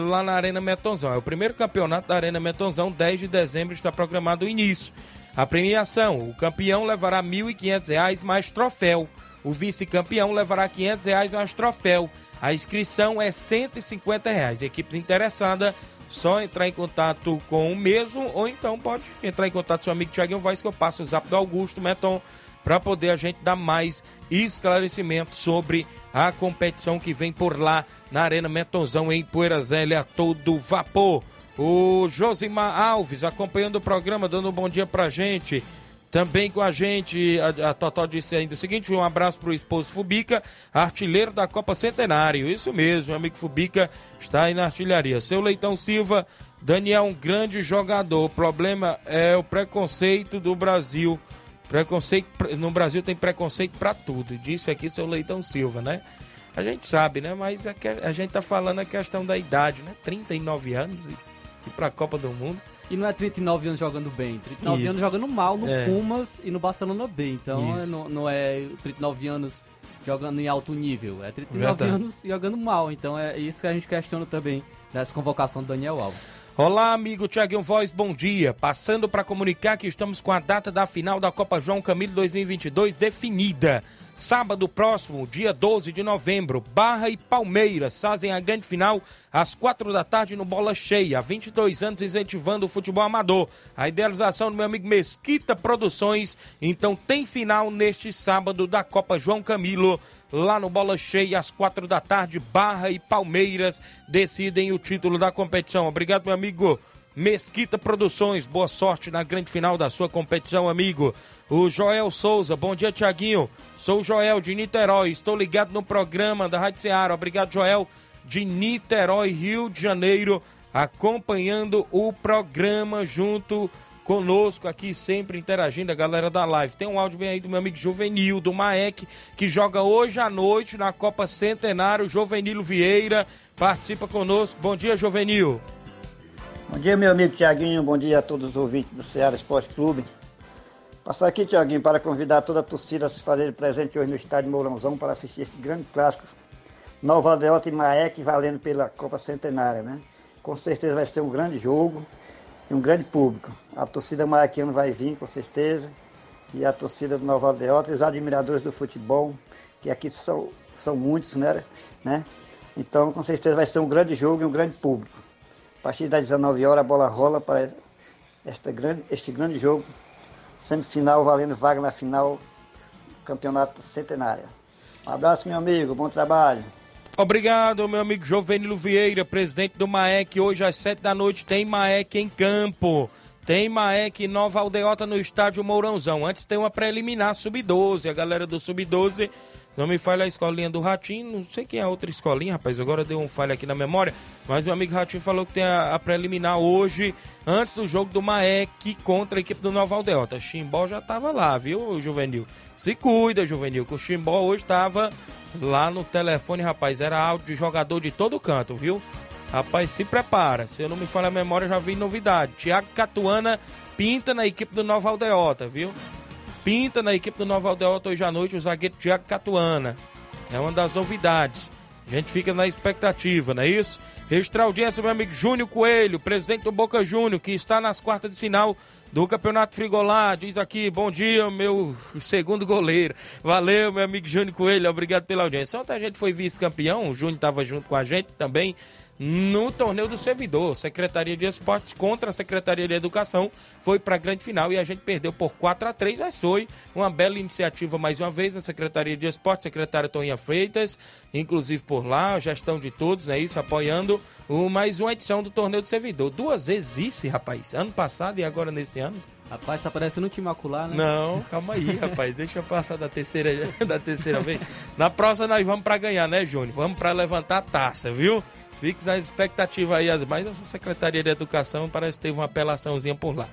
Speaker 1: lá na Arena Metonzão. É o primeiro campeonato da Arena Metonzão, 10 de dezembro está programado o início. A premiação, o campeão levará R$ 1.500 mais troféu. O vice-campeão levará 500 reais mais troféu. A inscrição é 150 reais. Equipes interessadas, só entrar em contato com o mesmo, ou então pode entrar em contato com seu amigo Thiaguinho Voz, que eu passo o zap do Augusto Meton, para poder a gente dar mais esclarecimento sobre a competição que vem por lá na Arena Metonzão em Poeira a todo vapor. O Josimar Alves acompanhando o programa, dando um bom dia pra gente. Também com a gente, a, a Totó disse ainda o seguinte: um abraço pro esposo Fubica, artilheiro da Copa Centenário. Isso mesmo, meu amigo Fubica está aí na artilharia. Seu Leitão Silva Daniel um grande jogador. O problema é o preconceito do Brasil. Preconceito no Brasil tem preconceito para tudo. Disse aqui seu Leitão Silva, né? A gente sabe, né? Mas é que a gente tá falando a questão da idade, né? 39 anos e, e para a Copa do Mundo.
Speaker 8: E não é 39 anos jogando bem, 39
Speaker 1: Isso.
Speaker 8: anos jogando mal no
Speaker 1: É.
Speaker 8: Pumas e no Barcelona B. Então
Speaker 1: Isso.
Speaker 8: não, não é 39 anos jogando em alto nível, é 39
Speaker 1: Verdade.
Speaker 8: anos jogando mal. Então é isso que a gente questiona também dessa convocação do Daniel Alves.
Speaker 1: Olá, amigo Tiaguinho Voz, bom dia. Passando para comunicar que estamos com a data da final da Copa João Camilo 2022 definida. Sábado próximo, dia 12 de novembro, Barra e Palmeiras fazem a grande final às quatro da tarde no Bola Cheia. Há 22 anos incentivando o futebol amador. A idealização do meu amigo Mesquita Produções. Então tem final neste sábado da Copa João Camilo lá no Bola Cheia, às quatro da tarde, Barra e Palmeiras decidem o título da competição. Obrigado, meu amigo Mesquita Produções. Boa sorte na grande final da sua competição, amigo. O Joel Souza, bom dia, Tiaguinho. Sou o Joel de Niterói, estou ligado no programa da Rádio Ceará. Obrigado, Joel, de Niterói, Rio de Janeiro, acompanhando o programa junto conosco aqui, sempre interagindo, a galera da live. Tem um áudio bem aí do meu amigo Juvenil, do Maek, que joga hoje à noite na Copa Centenário. Jovenilo Vieira participa conosco. Bom dia, Jovenil.
Speaker 12: Bom dia, meu amigo Tiaguinho. Bom dia a todos os ouvintes do Ceará Esporte Clube. Passar aqui, Tiaguinho, para convidar toda a torcida a se fazer presente hoje no estádio Mourãozão para assistir este grande clássico. Nova Aldeota e Maek valendo pela Copa Centenária, né? Com certeza vai ser um grande jogo e um grande público. A torcida maequiana vai vir, com certeza. E a torcida do Nova Aldeota e os admiradores do futebol, que aqui são, são muitos, né? né? Então, com certeza vai ser um grande jogo e um grande público. Partir das 19 horas a bola rola para esta grande, este grande jogo, semifinal valendo vaga na final Campeonato Centenário. Um abraço, meu amigo, bom trabalho.
Speaker 1: Obrigado, meu amigo Jovenilo Vieira, presidente do MAEC. Hoje às sete da noite tem MAEC em campo. Tem MAEC Nova Aldeota no estádio Mourãozão. Antes tem uma preliminar Sub-12. A galera do Sub-12, não me falha a escolinha do Ratinho. Não sei quem é a outra escolinha, rapaz. Agora deu um falha aqui na memória. Mas meu amigo Ratinho falou que tem a, a preliminar hoje, antes do jogo do MAEC contra a equipe do Nova Aldeota. Chimbó já tava lá, viu, Juvenil? Se cuida, Juvenil, que o Chimbó hoje tava lá no telefone, rapaz. Era áudio de jogador de todo canto, viu? Rapaz, se prepara. Se eu não me falha a memória, já vi novidade. Tiago Catuana pinta na equipe do Nova Aldeota, viu? Pinta na equipe do Nova Aldeota hoje à noite o zagueiro Tiago Catuana. É uma das novidades. A gente fica na expectativa, não é isso? Registrar audiência, meu amigo Júnior Coelho, presidente do Boca Júnior, que está nas quartas de final do Campeonato Frigolá. Diz aqui, bom dia, meu segundo goleiro. Valeu, meu amigo Júnior Coelho, obrigado pela audiência. Ontem a gente foi vice-campeão, o Júnior estava junto com a gente também no torneio do servidor. Secretaria de Esportes contra a Secretaria de Educação foi para a grande final e a gente perdeu por 4 a 3 mas foi uma bela iniciativa mais uma vez a Secretaria de Esportes, secretária Toninha Freitas, inclusive por lá, gestão de todos, né, isso, apoiando o, mais uma edição do torneio do servidor. Duas vezes isso, rapaz, ano passado e agora nesse ano.
Speaker 8: Rapaz, tá parecendo time macular, né?
Speaker 1: Não, calma aí, rapaz. Deixa eu passar da terceira, (laughs) da terceira vez. Na próxima nós vamos para ganhar, né, Júnior? Vamos para levantar a taça, viu? Fique na expectativa aí, mas essa Secretaria de Educação parece que teve uma apelaçãozinha por lá.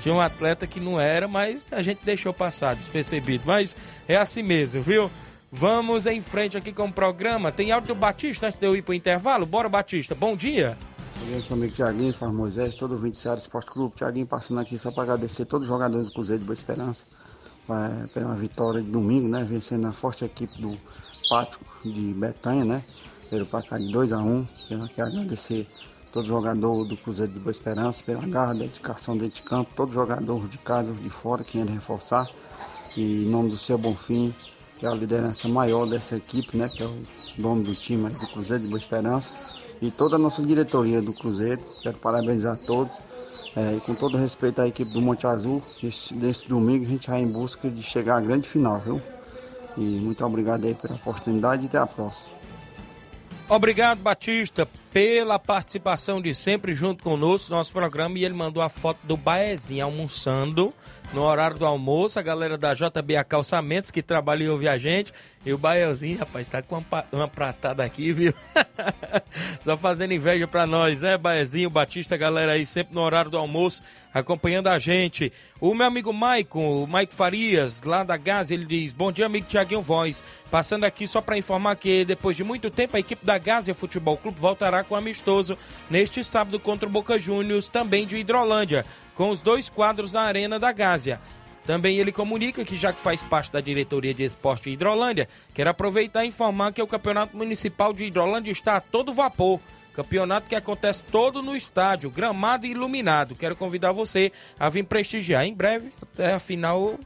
Speaker 1: Tinha um atleta que não era, mas a gente deixou passar, despercebido. Mas é assim mesmo, viu? Vamos em frente aqui com o programa. Tem áudio do Batista antes de eu ir pro intervalo? Bora, Batista. Bom dia.
Speaker 13: Eu sou amigo Tiaguinho, Faz Moisés, todo o 20 Ceará Esporte Clube. Tiaguinho passando aqui só para agradecer todos os jogadores do Cruzeiro de Boa Esperança é, pela vitória de domingo, né? Vencendo a forte equipe do Pátio de Betanha, né? Pelo placar de 2 a 1 Quero aqui agradecer todo jogador do Cruzeiro de Boa Esperança pela garra, dedicação dentro de campo, todo jogador de casa de fora que ia reforçar. E em nome do seu Bonfim, que é a liderança maior dessa equipe, né? Que é o dono do time do Cruzeiro de Boa Esperança e toda a nossa diretoria do Cruzeiro. Quero parabenizar todos. É, e com todo respeito à equipe do Monte Azul, esse, desse domingo a gente vai em busca de chegar à grande final, viu? E muito obrigado aí pela oportunidade e até a próxima.
Speaker 1: Obrigado, Batista, pela participação de sempre junto conosco no nosso programa. E ele mandou a foto do Baezinho almoçando no horário do almoço, a galera da JBA Calçamentos que trabalha e ouve a gente. E o Baiãozinho, rapaz, tá com uma, uma pratada aqui, viu? (laughs) Só fazendo inveja pra nós, né, Baiazinho, Batista, galera aí sempre no horário do almoço, acompanhando a gente. O meu amigo Maicon, o Maico Farias, lá da Gaza, ele diz: Bom dia, amigo Tiaguinho Voz. Passando aqui só pra informar que depois de muito tempo a equipe da Gaza Futebol Clube voltará com amistoso neste sábado contra o Boca Juniors, também de Hidrolândia, com os dois quadros na Arena da Gásia. Também ele comunica que, já que faz parte da diretoria de esporte de Hidrolândia, quer aproveitar e informar que o Campeonato Municipal de Hidrolândia está a todo vapor. Campeonato que acontece todo no estádio, gramado e iluminado. Quero convidar você a vir prestigiar em breve, até a final,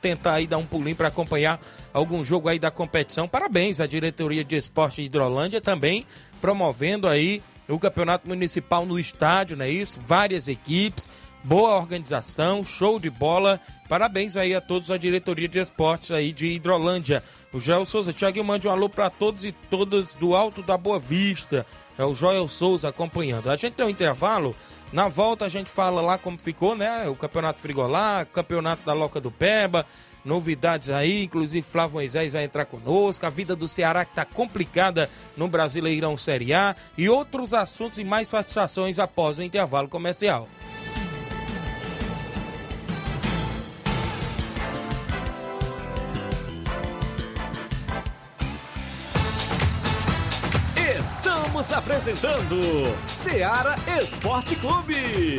Speaker 1: tentar aí dar um pulinho para acompanhar algum jogo aí da competição. Parabéns à diretoria de esporte de Hidrolândia também promovendo aí o Campeonato Municipal no estádio, não é isso? Várias equipes, boa organização, show de bola. Parabéns aí a todos a diretoria de esportes aí de Hidrolândia. O Joel Souza, Thiago, mande um alô para todos e todas do Alto da Boa Vista. É o Joel Souza acompanhando. A gente tem um intervalo. Na volta a gente fala lá como ficou, né? O Campeonato Frigolá, Campeonato da Loca do Peba, novidades aí, inclusive Flávio Moisés vai entrar conosco, a vida do Ceará que tá complicada no Brasileirão Série A e outros assuntos e mais satisfações após o intervalo comercial.
Speaker 2: Estamos apresentando Seara Esporte Clube.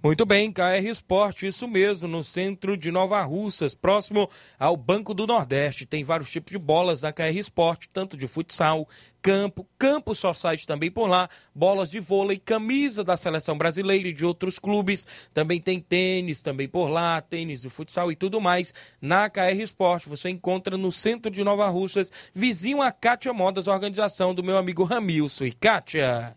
Speaker 1: Muito bem, KR Esporte, isso mesmo, no centro de Nova Russas, próximo ao Banco do Nordeste. Tem vários tipos de bolas na KR Esporte, tanto de futsal, campo, campo só site também por lá, bolas de vôlei, camisa da seleção brasileira e de outros clubes. Também tem tênis também por lá, tênis de futsal e tudo mais. Na KR Esporte você encontra no centro de Nova Russas, vizinho a Kátia Modas, organização do meu amigo Ramilson e Kátia.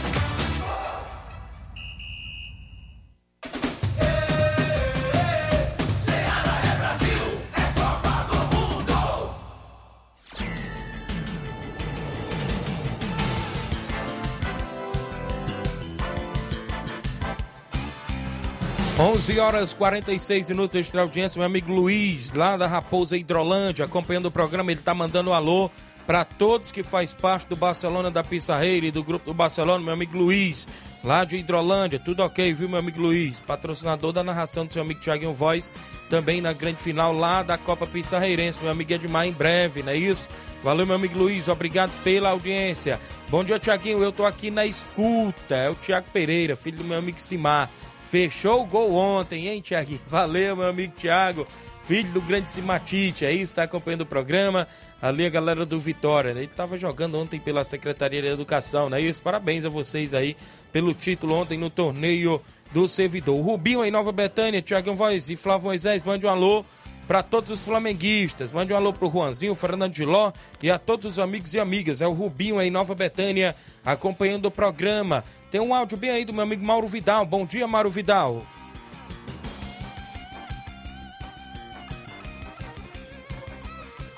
Speaker 1: 11 horas 46 minutos extra audiência, meu amigo Luiz, lá da Raposa Hidrolândia, acompanhando o programa, ele tá mandando um alô para todos que faz parte do Barcelona da Pissarreira e do grupo do Barcelona, meu amigo Luiz, lá de Hidrolândia, tudo ok, viu, meu amigo Luiz? Patrocinador da narração do seu amigo Thiaguinho Voz, também na grande final lá da Copa Pissarreirense, meu amigo Edmar, em breve, não é isso? Valeu, meu amigo Luiz, obrigado pela audiência. Bom dia, Thiaguinho, eu tô aqui na escuta, é o Thiago Pereira, filho do meu amigo Simar. Fechou o gol ontem, hein, Thiago? (laughs) Valeu, meu amigo Thiago, filho do grande Simatite, aí está acompanhando o programa. Ali a galera do Vitória, né? Ele estava jogando ontem pela Secretaria de Educação, né? Isso, parabéns a vocês aí pelo título ontem no torneio do servidor. O Rubinho aí, Nova Betânia, Thiago Voz e Flávio Moisés, mande um alô para todos os flamenguistas. Mande um alô pro Juanzinho, Fernando de Ló e a todos os amigos e amigas. É o Rubinho aí, Nova Betânia, acompanhando o programa. Tem um áudio bem aí do meu amigo Mauro Vidal. Bom dia, Mauro Vidal.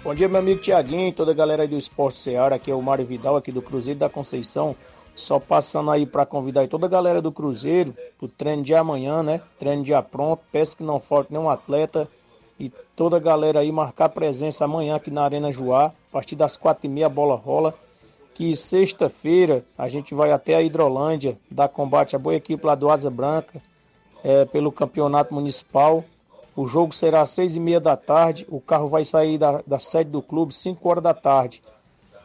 Speaker 14: Bom dia, meu amigo Tiaguinho toda a galera aí do Esporte Seara. Aqui é o Mário Vidal, aqui do Cruzeiro da Conceição. Só passando aí para convidar toda a galera do Cruzeiro pro treino de amanhã, né? Treino já pronto. Peço que não falte nenhum atleta. E toda a galera aí marcar presença amanhã aqui na Arena Joá. A partir das quatro e meia bola rola. Que sexta-feira a gente vai até a Hidrolândia dar combate à boa equipe lá do Asa Branca. é, pelo campeonato municipal. O jogo será às seis e meia da tarde. O carro vai sair da, da sede do clube cinco horas da tarde.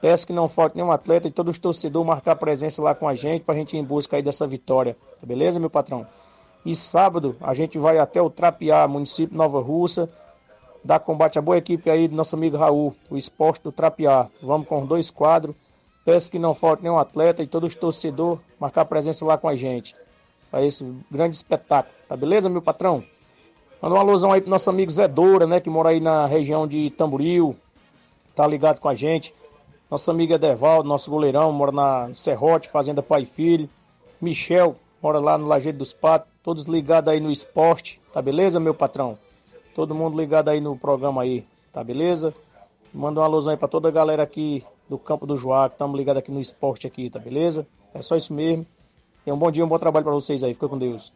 Speaker 14: Peço que não falte nenhum atleta e todos os torcedores marcar presença lá com a gente para a gente ir em busca aí dessa vitória. Beleza, meu patrão? E sábado a gente vai até o Trapiá, município Nova Russa, dar combate à boa equipe aí do nosso amigo Raul, o esporte do Trapiá. Vamos com dois quadros. Peço que não falte nenhum atleta e todos os torcedores marcar presença lá com a gente. Para esse grande espetáculo. Tá beleza, meu patrão? Manda uma alusão aí pro nosso amigo Zé Doura, né? Que mora aí na região de Tamboril. Tá ligado com a gente. Nosso amigo Edervaldo, nosso goleirão, mora na Serrote, Fazenda Pai e Filho. Michel, mora lá no Lajeiro dos Patos. Todos ligados aí no esporte. Tá beleza, meu patrão? Todo mundo ligado aí no programa aí. Tá beleza? Manda uma alusão aí pra toda a galera aqui do Campo do Joá, que estamos ligados aqui no esporte aqui, tá beleza? É só isso mesmo. Tenha um bom dia, um bom trabalho para vocês aí. Fica com Deus.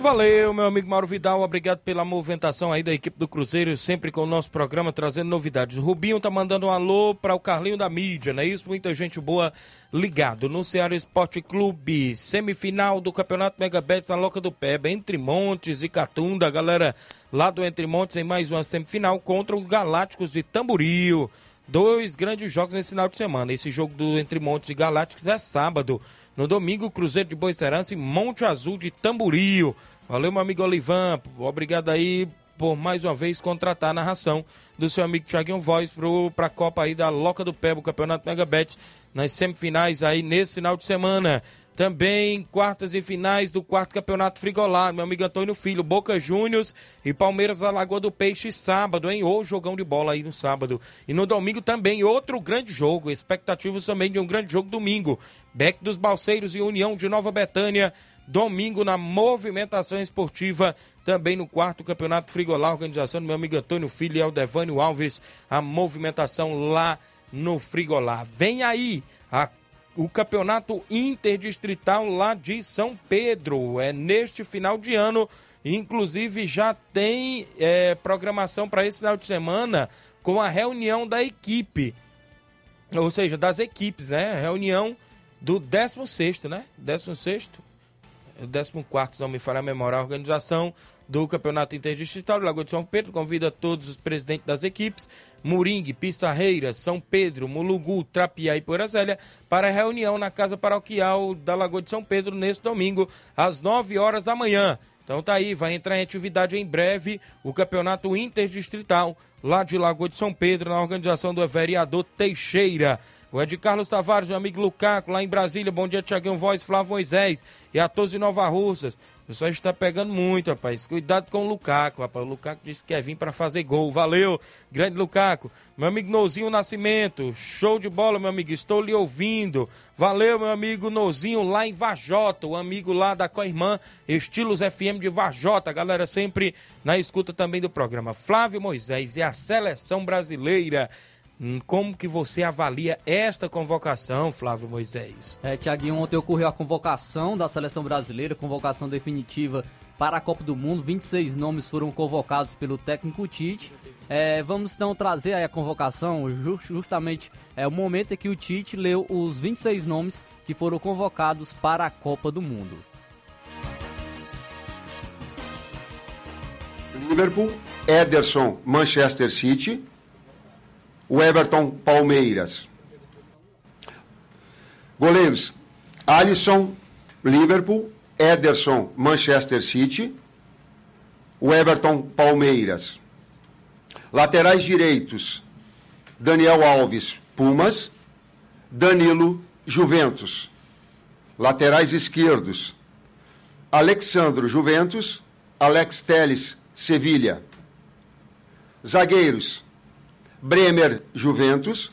Speaker 1: Valeu, meu amigo Mauro Vidal. Obrigado pela movimentação aí da equipe do Cruzeiro, sempre com o nosso programa trazendo novidades. O Rubinho tá mandando um alô para o Carlinho da mídia, não é isso? Muita gente boa ligado. No Ceará Esporte Clube, semifinal do Campeonato Mega Bets na Loca do Peba, entre Montes e Catunda. Galera lá do Entre Montes em mais uma semifinal contra os Galácticos de Tamboril. Dois grandes jogos nesse final de semana. Esse jogo do Entre Montes e Galácticos é sábado. No domingo, Cruzeiro de Boicerança e Monte Azul de Tamboril. Valeu, meu amigo Olivan. Obrigado aí por mais uma vez contratar a narração do seu amigo Thiaguinho Voz para a Copa aí da Loca do Pé, o Campeonato Megabet, nas semifinais aí nesse final de semana. Também quartas e finais do quarto campeonato frigolar, meu amigo Antônio Filho, Boca Juniors e Palmeiras da Lagoa do Peixe sábado, hein? Ou jogão de bola aí no sábado. E no domingo também outro grande jogo, expectativas também de um grande jogo domingo. Beck dos Balseiros e União de Nova Betânia, domingo na movimentação esportiva, também no quarto campeonato frigolar, organização do meu amigo Antônio Filho e Aldevânio Alves, a movimentação lá no frigolar. Vem aí a o campeonato interdistrital lá de São Pedro. É neste final de ano, inclusive já tem é, programação para esse final de semana com a reunião da equipe, ou seja, das equipes, né? Reunião do 16, né? 16, 14, se não me falha a memória, a organização do Campeonato Interdistrital de Lagoa de São Pedro. Convida todos os presidentes das equipes, Moringue, Pissarreira, São Pedro, Mulugu, Trapiá e Porazélia, para a reunião na Casa Paroquial da Lagoa de São Pedro neste domingo, às 9 horas da manhã. Então tá aí, vai entrar em atividade em breve o Campeonato Interdistrital lá de Lagoa de São Pedro, na organização do vereador Teixeira. O Ed Carlos Tavares, meu amigo Lucaco, lá em Brasília. Bom dia, Tiaguinho Voz, Flávio Moisés e a todos de Nova Russas. O pessoal está pegando muito, rapaz. Cuidado com o Lucaco, rapaz. O Lucaco disse que quer vir para fazer gol. Valeu, grande Lucaco. Meu amigo Nozinho Nascimento, show de bola, meu amigo. Estou lhe ouvindo. Valeu, meu amigo Nozinho, lá em Vajota, o amigo lá da co-irmã Estilos FM de Vajota. Galera, sempre na escuta também do programa. Flávio Moisés e a seleção brasileira. Hum, Como que você avalia esta convocação, Flávio Moisés?
Speaker 8: É, Tiaguinho, ontem ocorreu a convocação da seleção brasileira, convocação definitiva para a Copa do Mundo. 26 nomes foram convocados pelo técnico Tite. É, vamos então trazer aí a convocação, ju- justamente é o momento em que o Tite leu os 26 nomes que foram convocados para a Copa do Mundo.
Speaker 15: Liverpool, Ederson, Manchester City, o Everton, Palmeiras. Goleiros, Alisson, Liverpool, Ederson, Manchester City, o Everton, Palmeiras. Laterais direitos, Daniel Alves, Pumas, Danilo, Juventus. Laterais esquerdos, Alexandro, Juventus, Alex Teles, Sevilha. Zagueiros, Bremer, Juventus,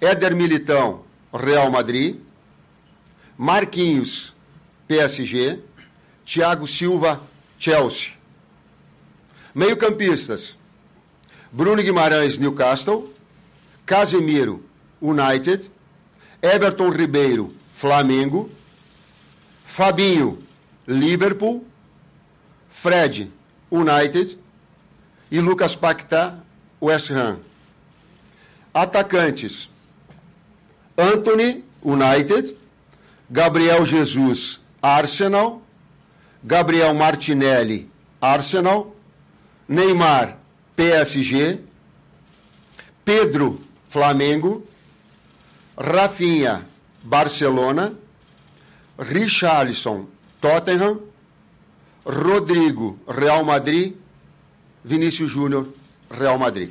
Speaker 15: Éder Militão, Real Madrid, Marquinhos, PSG, Thiago Silva, Chelsea. Meio-campistas, Bruno Guimarães, Newcastle, Casemiro, United, Everton Ribeiro, Flamengo, Fabinho, Liverpool, Fred, United. E Lucas Paquetá, West Ham. Atacantes: Anthony, United, Gabriel Jesus, Arsenal, Gabriel Martinelli, Arsenal, Neymar, PSG, Pedro, Flamengo, Rafinha, Barcelona, Richarlison, Tottenham, Rodrigo, Real Madrid, Vinícius Júnior, Real Madrid.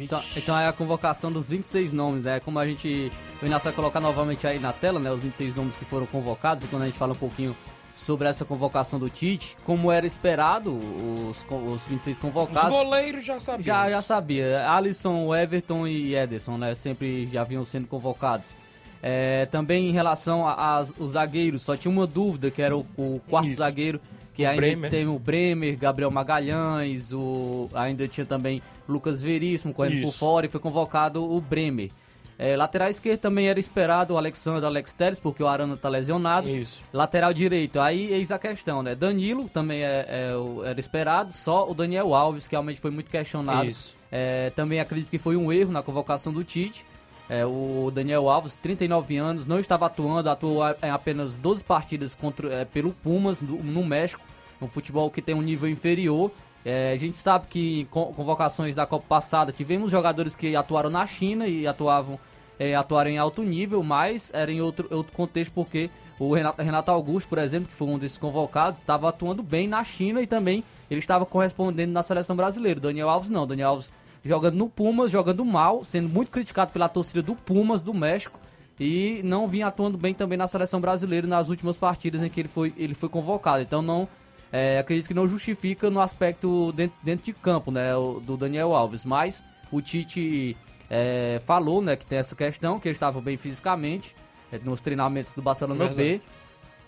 Speaker 8: Então, então é a convocação dos 26 nomes, né? Como a gente. O Inácio vai colocar novamente aí na tela, né? Os 26 nomes que foram convocados. E quando a gente fala um pouquinho sobre essa convocação do Tite, como era esperado, os, os 26 convocados.
Speaker 1: Os goleiros já sabiam.
Speaker 8: Já, já sabia. Alisson, Everton e Ederson, né? Sempre já vinham sendo convocados. É, também em relação aos zagueiros, só tinha uma dúvida, que era o, o quarto Isso. zagueiro, que o ainda Bremer. tem o Bremer, Gabriel Magalhães, o, ainda tinha também Lucas Veríssimo correndo Isso. por fora e foi convocado o Bremer. É, lateral esquerdo também era esperado o Alexandre Alex Teles, porque o Arana tá lesionado.
Speaker 1: Isso.
Speaker 8: Lateral direito, aí eis a questão, né? Danilo também é, é, era esperado, só o Daniel Alves, que realmente foi muito questionado. Isso. É, também acredito que foi um erro na convocação do Tite. É, o Daniel Alves, 39 anos, não estava atuando, atuou em apenas 12 partidas contra, é, pelo Pumas, no, no México, um futebol que tem um nível inferior. É, a gente sabe que em convocações da Copa passada tivemos jogadores que atuaram na China e atuavam é, atuaram em alto nível, mas era em outro, outro contexto porque o Renato, Renato Augusto, por exemplo, que foi um desses convocados, estava atuando bem na China e também ele estava correspondendo na seleção brasileira. Daniel Alves não, Daniel Alves jogando no Pumas, jogando mal, sendo muito criticado pela torcida do Pumas do México e não vinha atuando bem também na seleção brasileira nas últimas partidas em que ele foi, ele foi convocado. Então não é, acredito que não justifica no aspecto dentro, dentro de campo, né, do Daniel Alves, mas o Tite é, falou, né, que tem essa questão, que ele estava bem fisicamente é, nos treinamentos do Barcelona Verdade. B.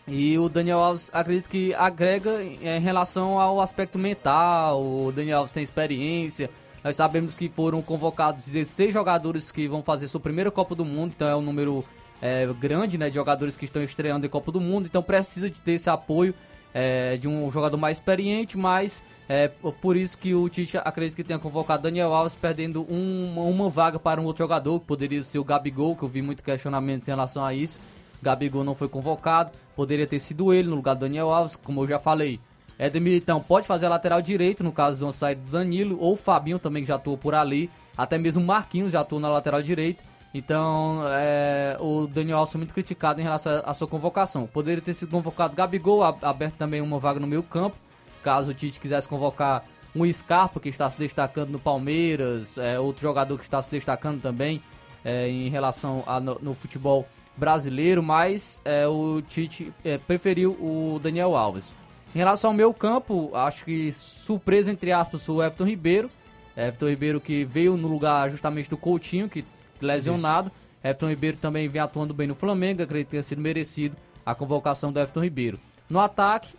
Speaker 8: E o Daniel Alves acredito que agrega em relação ao aspecto mental. O Daniel Alves tem experiência. Nós sabemos que foram convocados 16 jogadores que vão fazer sua primeira Copa do Mundo, então é um número é, grande né, de jogadores que estão estreando em Copa do Mundo, então precisa de ter esse apoio é, de um jogador mais experiente, mas é por isso que o Tite acredita que tenha convocado Daniel Alves, perdendo uma, uma vaga para um outro jogador, que poderia ser o Gabigol, que eu vi muito questionamentos em relação a isso. Gabigol não foi convocado, poderia ter sido ele no lugar do Daniel Alves, como eu já falei. Éder Militão pode fazer a lateral direito, no caso uma saída do Danilo, ou Fabinho também que já atuou por ali, até mesmo o Marquinhos já atuou na lateral direita. Então, é, o Daniel Alves muito criticado em relação à sua convocação. Poderia ter sido convocado Gabigol, aberto também uma vaga no meio campo, caso o Tite quisesse convocar um Scarpa, que está se destacando no Palmeiras, é, outro jogador que está se destacando também é, em relação a, no, no, futebol brasileiro, mas é, o Tite é, preferiu o Daniel Alves. Em relação ao meu campo, acho que surpresa, entre aspas, o Everton Ribeiro. Everton Ribeiro que veio no lugar justamente do Coutinho, que lesionado. Isso. Everton Ribeiro também vem atuando bem no Flamengo, acredito que tenha sido merecido a convocação do Everton Ribeiro. No ataque,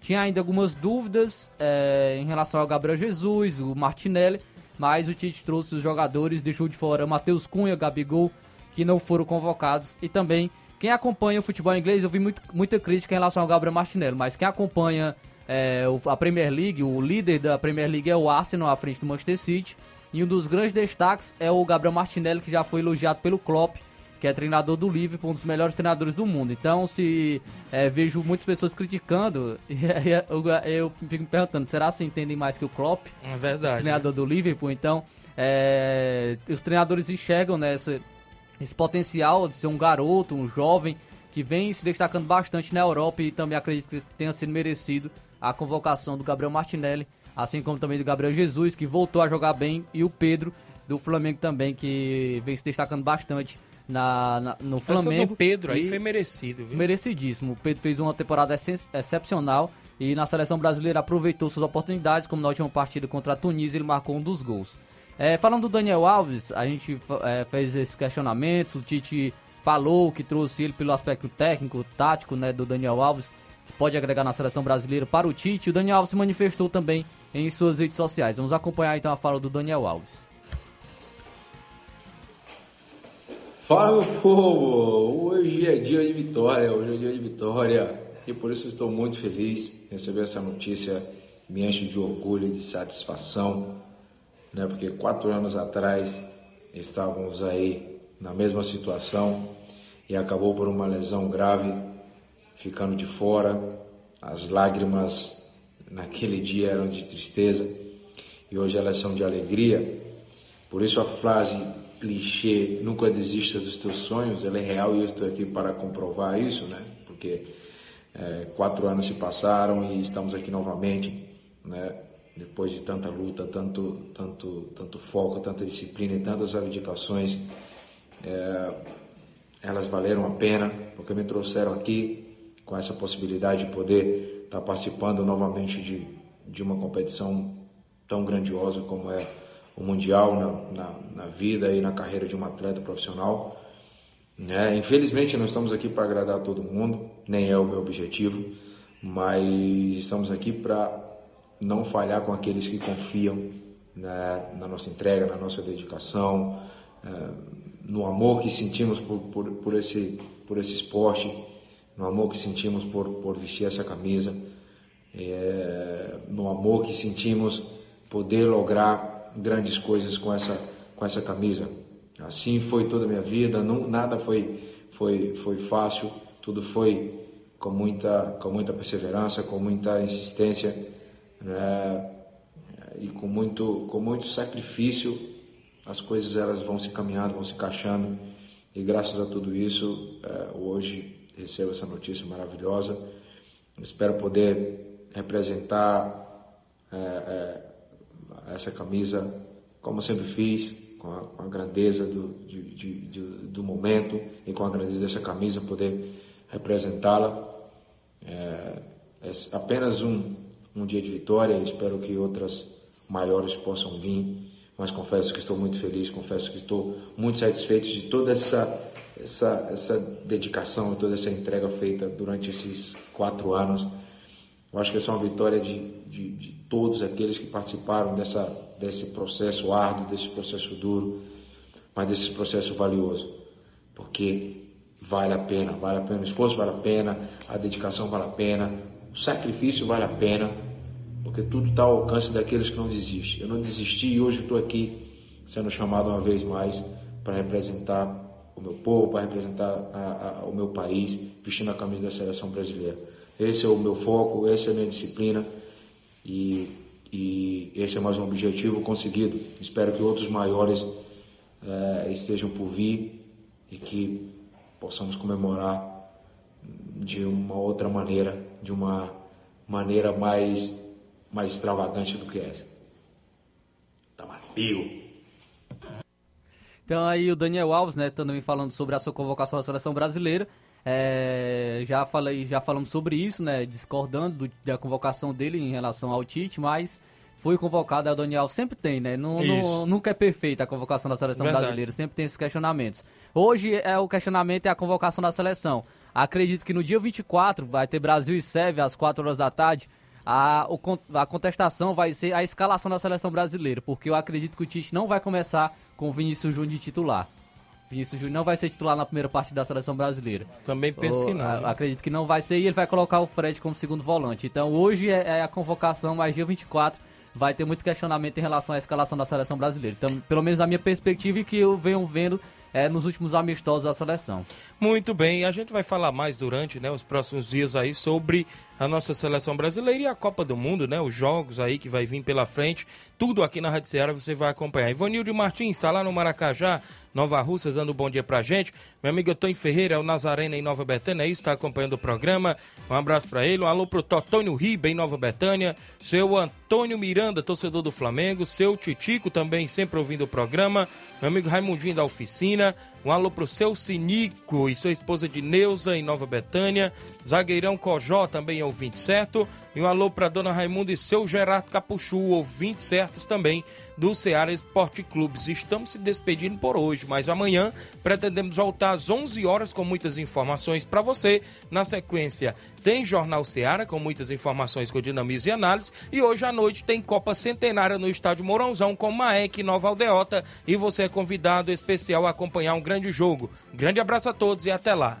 Speaker 8: tinha ainda algumas dúvidas é, em relação ao Gabriel Jesus, o Martinelli, mas o Tite trouxe os jogadores, deixou de fora Matheus Cunha, Gabigol, que não foram convocados. E também, quem acompanha o futebol inglês, eu vi muito, muita crítica em relação ao Gabriel Martinelli, mas quem acompanha é, a Premier League, o líder da Premier League é o Arsenal à frente do Manchester City. E um dos grandes destaques é o Gabriel Martinelli, que já foi elogiado pelo Klopp, que é treinador do Liverpool, um dos melhores treinadores do mundo. Então, se é, vejo muitas pessoas criticando, (laughs) eu, eu, fico me perguntando, será que entendem mais que o Klopp?
Speaker 1: É verdade.
Speaker 8: Treinador
Speaker 1: né?
Speaker 8: do Liverpool. Então, é, os treinadores enxergam né, esse, potencial de ser um garoto, um jovem, que vem se destacando bastante na Europa e também acredito que tenha sido merecido a convocação do Gabriel Martinelli assim como também do Gabriel Jesus, que voltou a jogar bem, e o Pedro do Flamengo também, que vem se destacando bastante na, na no Flamengo. Essa
Speaker 1: do Pedro aí foi merecido, viu?
Speaker 8: Merecidíssimo. O Pedro fez uma temporada excepcional e na seleção brasileira aproveitou suas oportunidades, como na última partida contra a Tunísia ele marcou um dos gols. É, falando do Daniel Alves, a gente é, fez esses questionamentos, o Tite falou que trouxe ele pelo aspecto técnico, tático né, do Daniel Alves, que pode agregar na seleção brasileira para o Tite. O Daniel Alves se manifestou também em suas redes sociais. Vamos acompanhar então a fala do Daniel Alves.
Speaker 16: Fala povo! Hoje é dia de vitória, hoje é dia de vitória e por isso estou muito feliz em receber essa notícia, me enche de orgulho e de satisfação, né? Porque quatro anos atrás estávamos aí na mesma situação e acabou por uma lesão grave, ficando de fora, as lágrimas naquele dia eram de tristeza e hoje elas são de alegria. Por isso a frase clichê, nunca desista dos teus sonhos, ela é real e eu estou aqui para comprovar isso, né? Porque É, quatro anos se passaram e estamos aqui novamente, né? Depois de tanta luta, tanto, tanto, tanto foco, tanta disciplina e tantas abdicações, é, elas valeram a pena, porque me trouxeram aqui com essa possibilidade de poder estar participando novamente de, de uma competição tão grandiosa como é o Mundial na, na, na vida e na carreira de um atleta profissional. Né? Infelizmente, não estamos aqui para agradar todo mundo, nem é o meu objetivo, mas estamos aqui para não falhar com aqueles que confiam né, na nossa entrega, na nossa dedicação, é, no amor que sentimos por, por, por, esse, por esse esporte, no amor que sentimos por, por vestir essa camisa, é, no amor que sentimos poder lograr grandes coisas com essa, com essa camisa. Assim foi toda a minha vida, não, nada foi, foi, foi fácil, tudo foi com muita, com muita perseverança, com muita insistência né? e com muito, com muito sacrifício as coisas elas vão se caminhando, vão se encaixando e graças a tudo isso é, hoje recebo essa notícia maravilhosa. Espero poder representar é, é, essa camisa como sempre fiz, com a, com a grandeza do, de, de, de, do momento e com a grandeza dessa camisa poder representá-la. É, é apenas um, um dia de vitória. Espero que outras maiores possam vir. Mas confesso que estou muito feliz, confesso que estou muito satisfeito de toda essa, essa, essa dedicação, toda essa entrega feita durante esses quatro anos. Eu acho que essa é uma vitória de, de, de todos aqueles que participaram dessa, desse processo árduo, desse processo duro, mas desse processo valioso. Porque vale a pena, vale a pena, o esforço vale a pena, a dedicação vale a pena, o sacrifício vale a pena, porque tudo está ao alcance daqueles que não desistem. Eu não desisti e hoje estou aqui sendo chamado uma vez mais para representar o meu povo, para representar a, a, o meu país, vestindo a camisa da seleção brasileira. Esse é o meu foco, essa é a minha disciplina e, e esse é mais um objetivo conseguido. Espero que outros maiores é, estejam por vir e que possamos comemorar de uma outra maneira, de uma maneira mais, mais extravagante do que essa. Tá macio.
Speaker 8: Então aí o Daniel Alves, né, também falando sobre a sua convocação à seleção brasileira. É, já falei, já falamos sobre isso, né, discordando do, da convocação dele em relação ao Tite, mas foi convocado, é o Daniel sempre tem, né? Não, não, nunca é perfeita a convocação da seleção
Speaker 1: Verdade.
Speaker 8: brasileira, sempre tem esses questionamentos. Hoje é o questionamento é a convocação da seleção. Acredito que no dia 24 vai ter Brasil e Sérvia às 4 horas da tarde. A, o, a contestação vai ser a escalação da seleção brasileira, porque eu acredito que o Tite não vai começar com o Vinícius Júnior de titular. Vinícius Júnior não vai ser titular na primeira parte da seleção brasileira.
Speaker 1: Também penso que não.
Speaker 8: a- Acredito que não vai ser e ele vai colocar o Fred como segundo volante. Então hoje é, é a convocação, mas dia 24 vai ter muito questionamento em relação à escalação da seleção brasileira. Então, pelo menos a minha perspectiva e que eu venho vendo é, nos últimos amistosos da seleção.
Speaker 1: Muito bem, a gente vai falar mais durante né, os próximos dias aí sobre a nossa seleção brasileira e a Copa do Mundo, né? Os jogos aí que vai vir pela frente. Tudo aqui na Rádio Ceará você vai acompanhar. Ivanildo Martins está lá no Maracajá, Nova Russa, dando um bom dia pra gente. Meu amigo Antônio Ferreira, é o Nazarena em Nova Betânia, aí está acompanhando o programa. Um abraço pra ele. Um alô pro Totônio Riba em Nova Betânia. Seu Antônio Miranda, torcedor do Flamengo. Seu Titico também sempre ouvindo o programa. Meu amigo Raimundinho da Oficina. Um alô pro seu Sinico e sua esposa de Neuza em Nova Betânia. Zagueirão Cojó também ouvinte certo. E um alô pra dona Raimunda e seu Gerardo Capuchu, ouvinte certos também do Ceará Esporte Clubes. Estamos se despedindo por hoje, mas amanhã pretendemos voltar às 11 horas com muitas informações para você. Na sequência, tem Jornal Ceará com muitas informações com dinamismo e análise. E hoje à noite tem Copa Centenária no Estádio Mourãozão com Maek Nova Aldeota. E você é convidado especial a acompanhar um grande jogo. Grande abraço a todos e até lá.